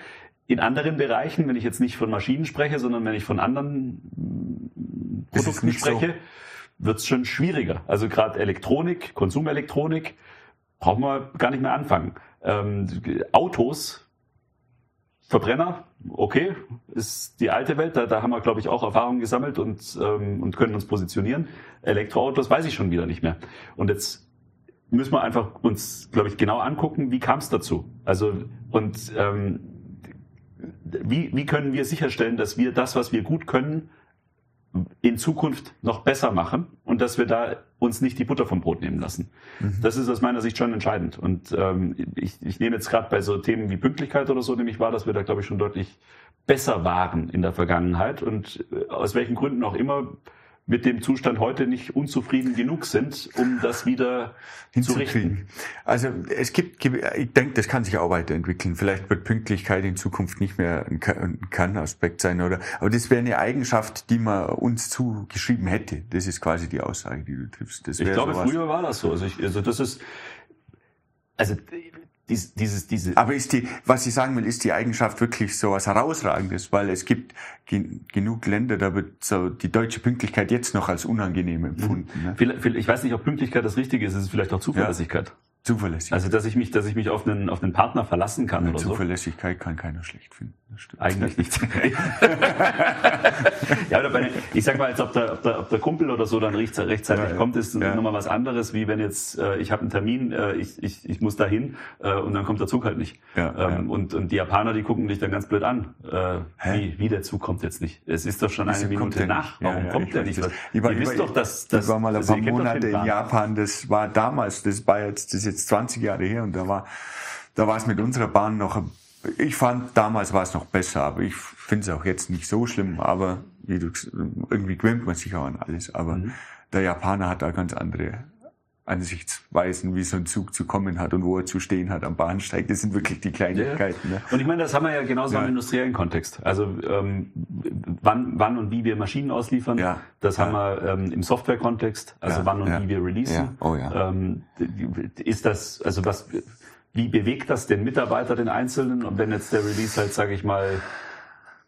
In anderen Bereichen, wenn ich jetzt nicht von Maschinen spreche, sondern wenn ich von anderen Produkten spreche, so. wird es schon schwieriger. Also gerade Elektronik, Konsumelektronik, brauchen wir gar nicht mehr anfangen. Ähm, Autos, Verbrenner, okay, ist die alte Welt, da, da haben wir, glaube ich, auch Erfahrungen gesammelt und, ähm, und können uns positionieren. Elektroautos weiß ich schon wieder nicht mehr. Und jetzt müssen wir einfach uns, glaube ich, genau angucken, wie kam es dazu. Also und ähm, wie, wie können wir sicherstellen, dass wir das, was wir gut können, in Zukunft noch besser machen und dass wir da uns nicht die Butter vom Brot nehmen lassen. Mhm. Das ist aus meiner Sicht schon entscheidend. Und ähm, ich, ich nehme jetzt gerade bei so Themen wie Pünktlichkeit oder so, nämlich wahr, dass wir da, glaube ich, schon deutlich besser waren in der Vergangenheit und äh, aus welchen Gründen auch immer mit dem Zustand heute nicht unzufrieden genug sind, um das wieder hinzukriegen. Also es gibt, ich denke, das kann sich auch weiterentwickeln. Vielleicht wird Pünktlichkeit in Zukunft nicht mehr ein Kernaspekt sein, oder? Aber das wäre eine Eigenschaft, die man uns zugeschrieben hätte. Das ist quasi die Aussage, die du triffst. ich glaube, sowas. früher war das so. Also, ich, also das ist, also dies, dieses, diese. Aber ist die, was ich sagen will, ist die Eigenschaft wirklich so was Herausragendes, weil es gibt gen genug Länder, da wird so die deutsche Pünktlichkeit jetzt noch als unangenehm empfunden. Mhm. Ne? Ich weiß nicht, ob Pünktlichkeit das Richtige ist, es ist vielleicht auch Zuverlässigkeit. Ja. Zuverlässig. Also dass ich mich, dass ich mich auf einen auf einen Partner verlassen kann ja, oder Zuverlässigkeit so. kann keiner schlecht finden. Eigentlich nicht. [laughs] ja, oder bei, ich sag mal, als ob der, ob der, ob der Kumpel oder so dann rechtzeitig ja, kommt, ist ja. nochmal was anderes, wie wenn jetzt äh, ich habe einen Termin, äh, ich, ich, ich muss dahin äh, und dann kommt der Zug halt nicht. Ja, ähm, Und, und die Japaner, die gucken dich dann ganz blöd an. Äh, wie, wie der Zug kommt jetzt nicht? Es ist doch schon eine Minute nach. Warum kommt der nicht? Ich war, Ihr wisst doch, dass, dass ich war mal ein paar Monate in Japan. Das war damals, das war jetzt, das jetzt 20 Jahre her und da war, da war es mit unserer Bahn noch ich fand, damals war es noch besser, aber ich finde es auch jetzt nicht so schlimm, aber wie du, irgendwie gewöhnt man sich auch an alles. Aber mhm. der Japaner hat da ganz andere Ansichtsweisen, wie so ein Zug zu kommen hat und wo er zu stehen hat am Bahnsteig. Das sind wirklich die Kleinigkeiten. Ja. Ne? Und ich meine, das haben wir ja genauso ja. im industriellen Kontext. Also ähm, wann, wann und wie wir Maschinen ausliefern, ja. das haben wir ähm, im Software-Kontext, also wann und wie wir releasen. Oh, ja. Ähm, ist das, also was wie bewegt das den Mitarbeiter, den Einzelnen? Und wenn jetzt der Release halt, sage ich mal,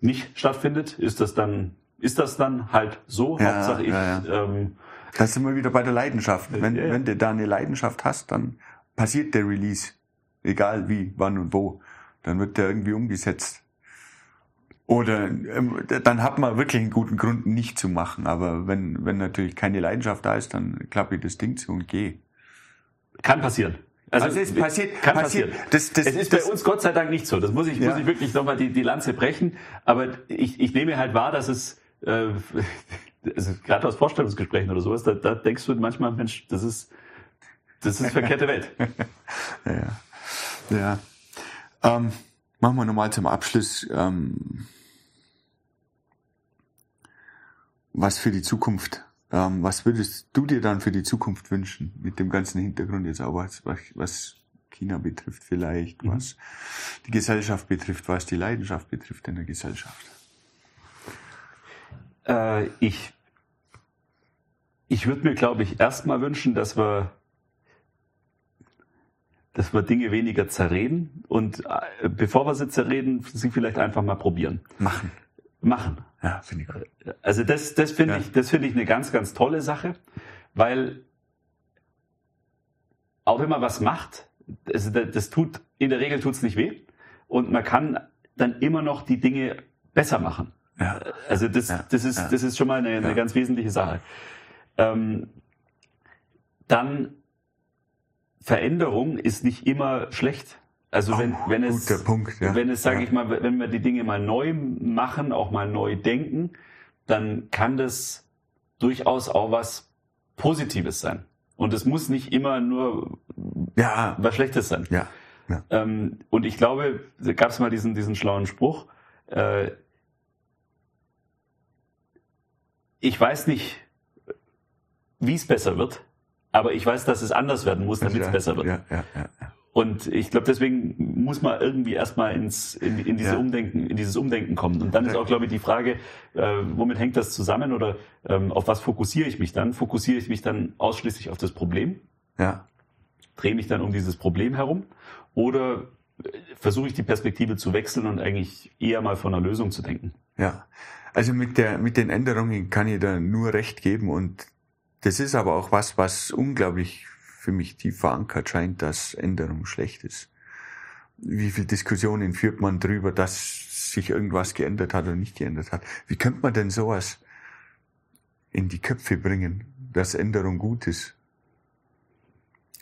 nicht stattfindet, ist das dann, ist das dann halt so? Hauptsache ich. Ähm, das sind wir wieder bei der Leidenschaft. Wenn, ja, wenn du da eine Leidenschaft hast, dann passiert der Release. Egal wie, wann und wo. Dann wird der irgendwie umgesetzt. Oder ähm, dann hat man wirklich einen guten Grund, nicht zu machen. Aber wenn, wenn natürlich keine Leidenschaft da ist, dann klappe ich das Ding zu und gehe. Kann passieren. Also, also es passiert, kann passieren. Das, das, es ist das, bei uns Gott sei Dank nicht so. Das muss ich, ja. muss ich wirklich nochmal die, die Lanze brechen. Aber ich, ich nehme halt wahr, dass es, äh, also gerade aus Vorstellungsgesprächen oder sowas, da, da denkst du manchmal, Mensch, das ist, das ist verkehrte Welt. [laughs] ja. ja. Ähm, machen wir nochmal zum Abschluss. Ähm, was für die Zukunft ähm, was würdest du dir dann für die Zukunft wünschen, mit dem ganzen Hintergrund jetzt auch, was, was China betrifft vielleicht, mhm. was die Gesellschaft betrifft, was die Leidenschaft betrifft in der Gesellschaft? Äh, ich ich würde mir, glaube ich, erstmal wünschen, dass wir dass wir Dinge weniger zerreden und äh, bevor wir sie zerreden, sie vielleicht einfach mal probieren. Machen machen. Ja, finde ich gut. Also das, das finde ja. ich, das finde ich eine ganz, ganz tolle Sache, weil auch wenn man was macht, das, das tut, in der Regel tut's nicht weh und man kann dann immer noch die Dinge besser machen. Ja. Also das, ja. das, ist, das ist schon mal eine, eine ganz wesentliche Sache. Ähm, dann Veränderung ist nicht immer schlecht. Also wenn, oh, wenn es, Punkt, ja. wenn es, sage ja. ich mal, wenn wir die Dinge mal neu machen, auch mal neu denken, dann kann das durchaus auch was Positives sein. Und es muss nicht immer nur ja. was Schlechtes sein. Ja. ja. Ähm, und ich glaube, da gab es mal diesen, diesen schlauen Spruch, äh, ich weiß nicht, wie es besser wird, aber ich weiß, dass es anders werden muss, damit es ja, besser wird. Ja, ja. Und ich glaube, deswegen muss man irgendwie erstmal ins, in, in, diese. Umdenken, in dieses Umdenken kommen. Und dann ist auch, glaube ich, die Frage, äh, womit hängt das zusammen oder ähm, auf was fokussiere ich mich dann? Fokussiere ich mich dann ausschließlich auf das Problem? Ja. Drehe mich dann um dieses Problem herum? Oder äh, versuche ich die Perspektive zu wechseln und eigentlich eher mal von einer Lösung zu denken? Ja. Also mit der, mit den Änderungen kann ich da nur recht geben und das ist aber auch was, was unglaublich für mich tief verankert scheint, dass Änderung schlecht ist. Wie viel Diskussionen führt man drüber, dass sich irgendwas geändert hat oder nicht geändert hat? Wie könnte man denn sowas in die Köpfe bringen, dass Änderung gut ist?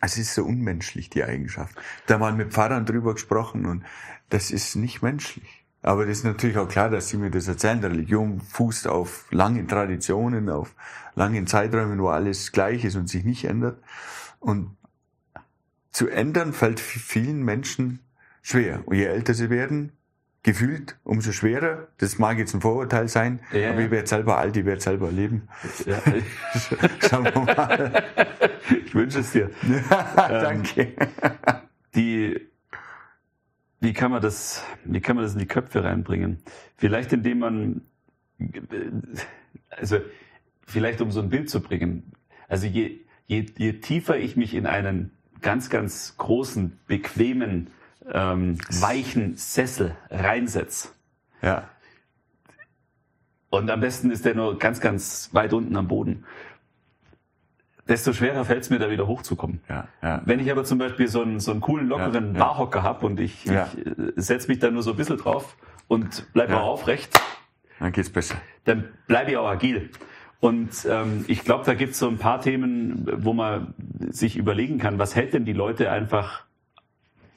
Es ist so unmenschlich, die Eigenschaft. Da mal mit Pfarrern drüber gesprochen und das ist nicht menschlich. Aber das ist natürlich auch klar, dass sie mir das erzählen. Der Religion fußt auf langen Traditionen, auf langen Zeiträumen, wo alles gleich ist und sich nicht ändert. Und zu ändern fällt vielen Menschen schwer. Und je älter sie werden, gefühlt, umso schwerer. Das mag jetzt ein Vorurteil sein, ja, aber ich werde selber alt, ich werde selber leben. Ja. [laughs] Schauen wir mal. Ich wünsche es dir. [laughs] Danke. Ähm, die, wie kann man das, wie kann man das in die Köpfe reinbringen? Vielleicht indem man, also, vielleicht um so ein Bild zu bringen. Also je, je, je tiefer ich mich in einen ganz, ganz großen, bequemen, ähm, weichen Sessel reinsetze, ja. und am besten ist der nur ganz, ganz weit unten am Boden, desto schwerer fällt es mir, da wieder hochzukommen. Ja, ja. Wenn ich aber zum Beispiel so einen, so einen coolen, lockeren ja, Barhocker habe und ich, ich äh, setze mich da nur so ein bisschen drauf und bleibe auch aufrecht, dann geht's besser. Dann bleibe ich auch agil. Und ähm, ich glaube, da gibt es so ein paar Themen, wo man sich überlegen kann, was hält denn die Leute einfach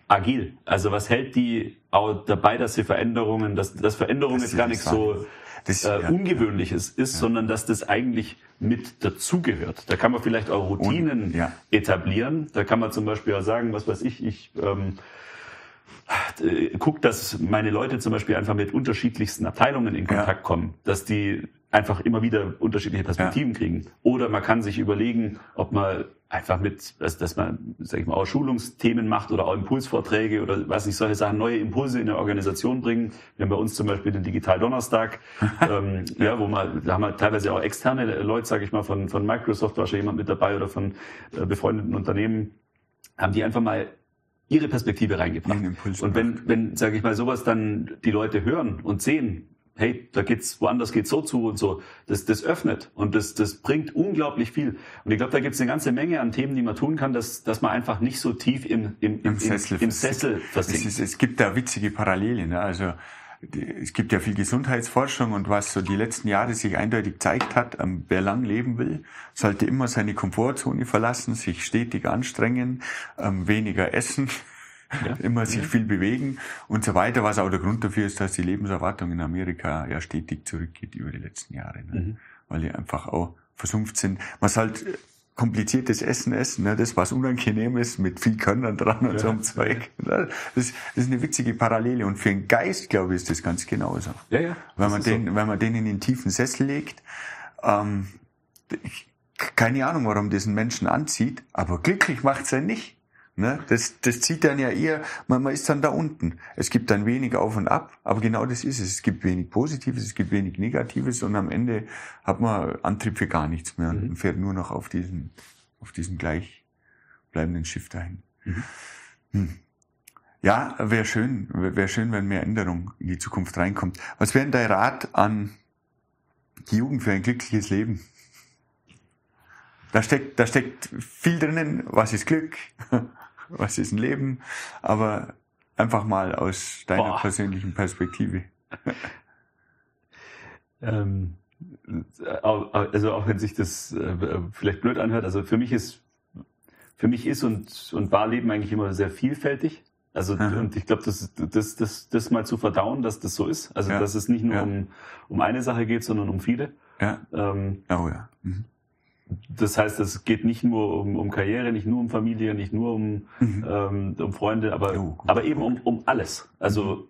agil? Also was hält die auch dabei, dass sie Veränderungen, dass, dass Veränderungen das gar nicht so das, äh, ja, Ungewöhnliches ja. ist, ja. sondern dass das eigentlich mit dazugehört. Da kann man vielleicht auch Routinen Und, etablieren. Da kann man zum Beispiel auch sagen, was weiß ich, ich ähm, äh, guck, dass meine Leute zum Beispiel einfach mit unterschiedlichsten Abteilungen in Kontakt kommen, dass die einfach immer wieder unterschiedliche Perspektiven ja. kriegen. Oder man kann sich überlegen, ob man einfach mit, dass, dass man, sag ich mal, auch Schulungsthemen macht oder auch Impulsvorträge oder was nicht, solche Sachen, neue Impulse in der Organisation bringen. Wir haben bei uns zum Beispiel den Digital Donnerstag, [laughs] ähm, ja, wo man, da haben wir teilweise auch externe Leute, sage ich mal, von, von Microsoft war schon jemand mit dabei oder von äh, befreundeten Unternehmen, haben die einfach mal ihre Perspektive reingebracht. Und wenn, wenn, sage ich mal, sowas dann die Leute hören und sehen, hey, da geht's, woanders geht's so zu und so. Das, das öffnet und das, das bringt unglaublich viel. Und ich glaube, da gibt's eine ganze Menge an Themen, die man tun kann, dass, dass man einfach nicht so tief im, im, im, Sessel, im, im Sessel versinkt. Es, ist, es gibt da witzige Parallelen. Ne? Also es gibt ja viel Gesundheitsforschung und was so die letzten Jahre sich eindeutig gezeigt hat, ähm, wer lang leben will, sollte immer seine Komfortzone verlassen, sich stetig anstrengen, ähm, weniger essen ja. [laughs] immer sich viel bewegen und so weiter, was auch der Grund dafür ist, dass die Lebenserwartung in Amerika ja stetig zurückgeht über die letzten Jahre, ne? Mhm. weil die einfach auch versumpft sind. Man halt kompliziertes Essen essen, ne? das was unangenehm ist, mit viel Körnern dran und ja. so einem Zeug. Ne? Das, das, ist eine witzige Parallele und für den Geist, glaube ich, ist das ganz genauso. Ja, ja. Wenn man den, so. wenn man den in den tiefen Sessel legt, ähm, ich, keine Ahnung, warum das einen Menschen anzieht, aber glücklich macht's ja nicht. Ne? Das, das zieht dann ja eher, man, man ist dann da unten. Es gibt dann wenig auf und ab, aber genau das ist es. Es gibt wenig Positives, es gibt wenig Negatives und am Ende hat man Antrieb für gar nichts mehr mhm. und fährt nur noch auf diesen, auf diesen gleichbleibenden Schiff dahin. Mhm. Hm. Ja, wäre schön, wäre schön, wenn mehr Änderung in die Zukunft reinkommt. Was wäre denn dein Rat an die Jugend für ein glückliches Leben? Da steckt, da steckt viel drinnen. Was ist Glück? [laughs] was ist ein Leben, aber Einfach mal aus deiner Boah. persönlichen Perspektive. [laughs] ähm, also auch wenn sich das äh, vielleicht blöd anhört, also für mich ist für mich ist und, und war Leben eigentlich immer sehr vielfältig. Also mhm. und ich glaube, das, das, das, das mal zu verdauen, dass das so ist. Also ja. dass es nicht nur ja. um, um eine Sache geht, sondern um viele. Ja. Ähm, oh ja. Mhm. Das heißt, es geht nicht nur um, um Karriere, nicht nur um Familie, nicht nur um, mhm. ähm, um Freunde, aber, oh, aber eben um, um alles. Also,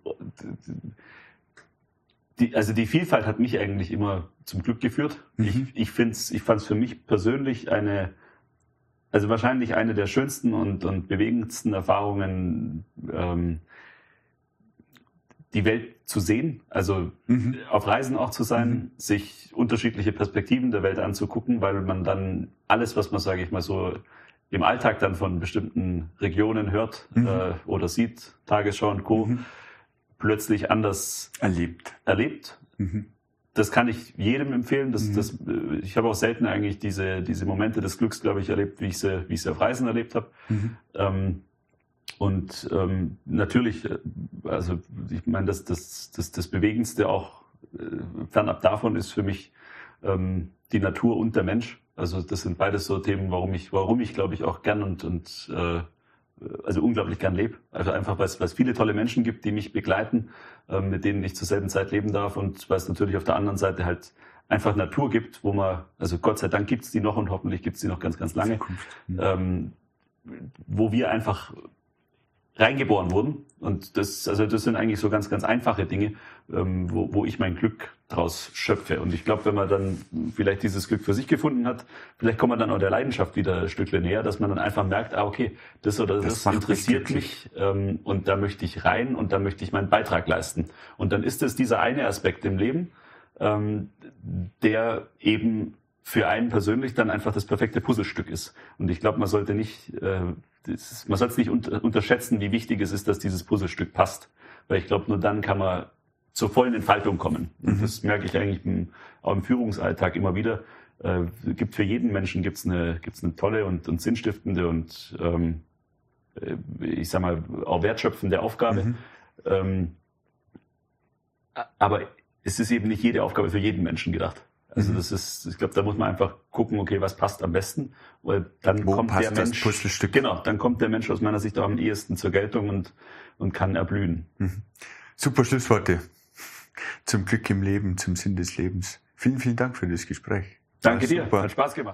die, also die Vielfalt hat mich eigentlich immer zum Glück geführt. Mhm. Ich, ich, find's, ich fand es für mich persönlich eine, also wahrscheinlich eine der schönsten und, und bewegendsten Erfahrungen, ähm, die Welt zu sehen, also mhm. auf Reisen auch zu sein, mhm. sich unterschiedliche Perspektiven der Welt anzugucken, weil man dann alles, was man, sage ich mal so, im Alltag dann von bestimmten Regionen hört mhm. äh, oder sieht, Tagesschau und Co., mhm. plötzlich anders erlebt. erlebt. Mhm. Das kann ich jedem empfehlen. Das, mhm. das, äh, ich habe auch selten eigentlich diese, diese Momente des Glücks, glaube ich, erlebt, wie ich sie, wie ich sie auf Reisen erlebt habe. Ähm, und ähm, natürlich, äh, also ich meine, das, das, das, das Bewegendste auch äh, fernab davon ist für mich ähm, die Natur und der Mensch. Also das sind beides so Themen, warum ich, warum ich glaube ich auch gern und, und äh, also unglaublich gern lebe. Also einfach, weil es, weil es viele tolle Menschen gibt, die mich begleiten, äh, mit denen ich zur selben Zeit leben darf und weil es natürlich auf der anderen Seite halt einfach Natur gibt, wo man, also Gott sei Dank gibt's die noch und hoffentlich gibt's die noch ganz, ganz lange, ähm, wo wir einfach reingeboren wurden. Und das, also das sind eigentlich so ganz, ganz einfache Dinge, ähm, wo, wo ich mein Glück draus schöpfe. Und ich glaube, wenn man dann vielleicht dieses Glück für sich gefunden hat, vielleicht kommt man dann auch der Leidenschaft wieder ein Stückchen näher, dass man dann einfach merkt, ah, okay, das oder das, das interessiert mich ähm, und da möchte ich rein und da möchte ich meinen Beitrag leisten. Und dann ist es dieser eine Aspekt im Leben, ähm, der eben für einen persönlich dann einfach das perfekte Puzzlestück ist. Und ich glaube, man sollte nicht, äh, ist, man sollte es nicht unter, unterschätzen, wie wichtig es ist, dass dieses Puzzlestück passt. Weil ich glaube, nur dann kann man zur vollen Entfaltung kommen. Und mhm. das merke ich eigentlich im, auch im Führungsalltag immer wieder. Äh, gibt für jeden Menschen gibt's eine, gibt's eine tolle und, und sinnstiftende und ähm, äh, ich sag mal auch wertschöpfende Aufgabe. Mhm. Ähm, aber es ist eben nicht jede Aufgabe für jeden Menschen gedacht. Also mhm. das ist, ich glaube, da muss man einfach gucken, okay, was passt am besten, weil dann Wo kommt der Mensch, Puzzlestück? genau, dann kommt der Mensch aus meiner Sicht auch am ehesten zur Geltung und und kann erblühen. Mhm. Super Schlussworte zum Glück im Leben, zum Sinn des Lebens. Vielen, vielen Dank für das Gespräch. Danke dir, super. hat Spaß gemacht.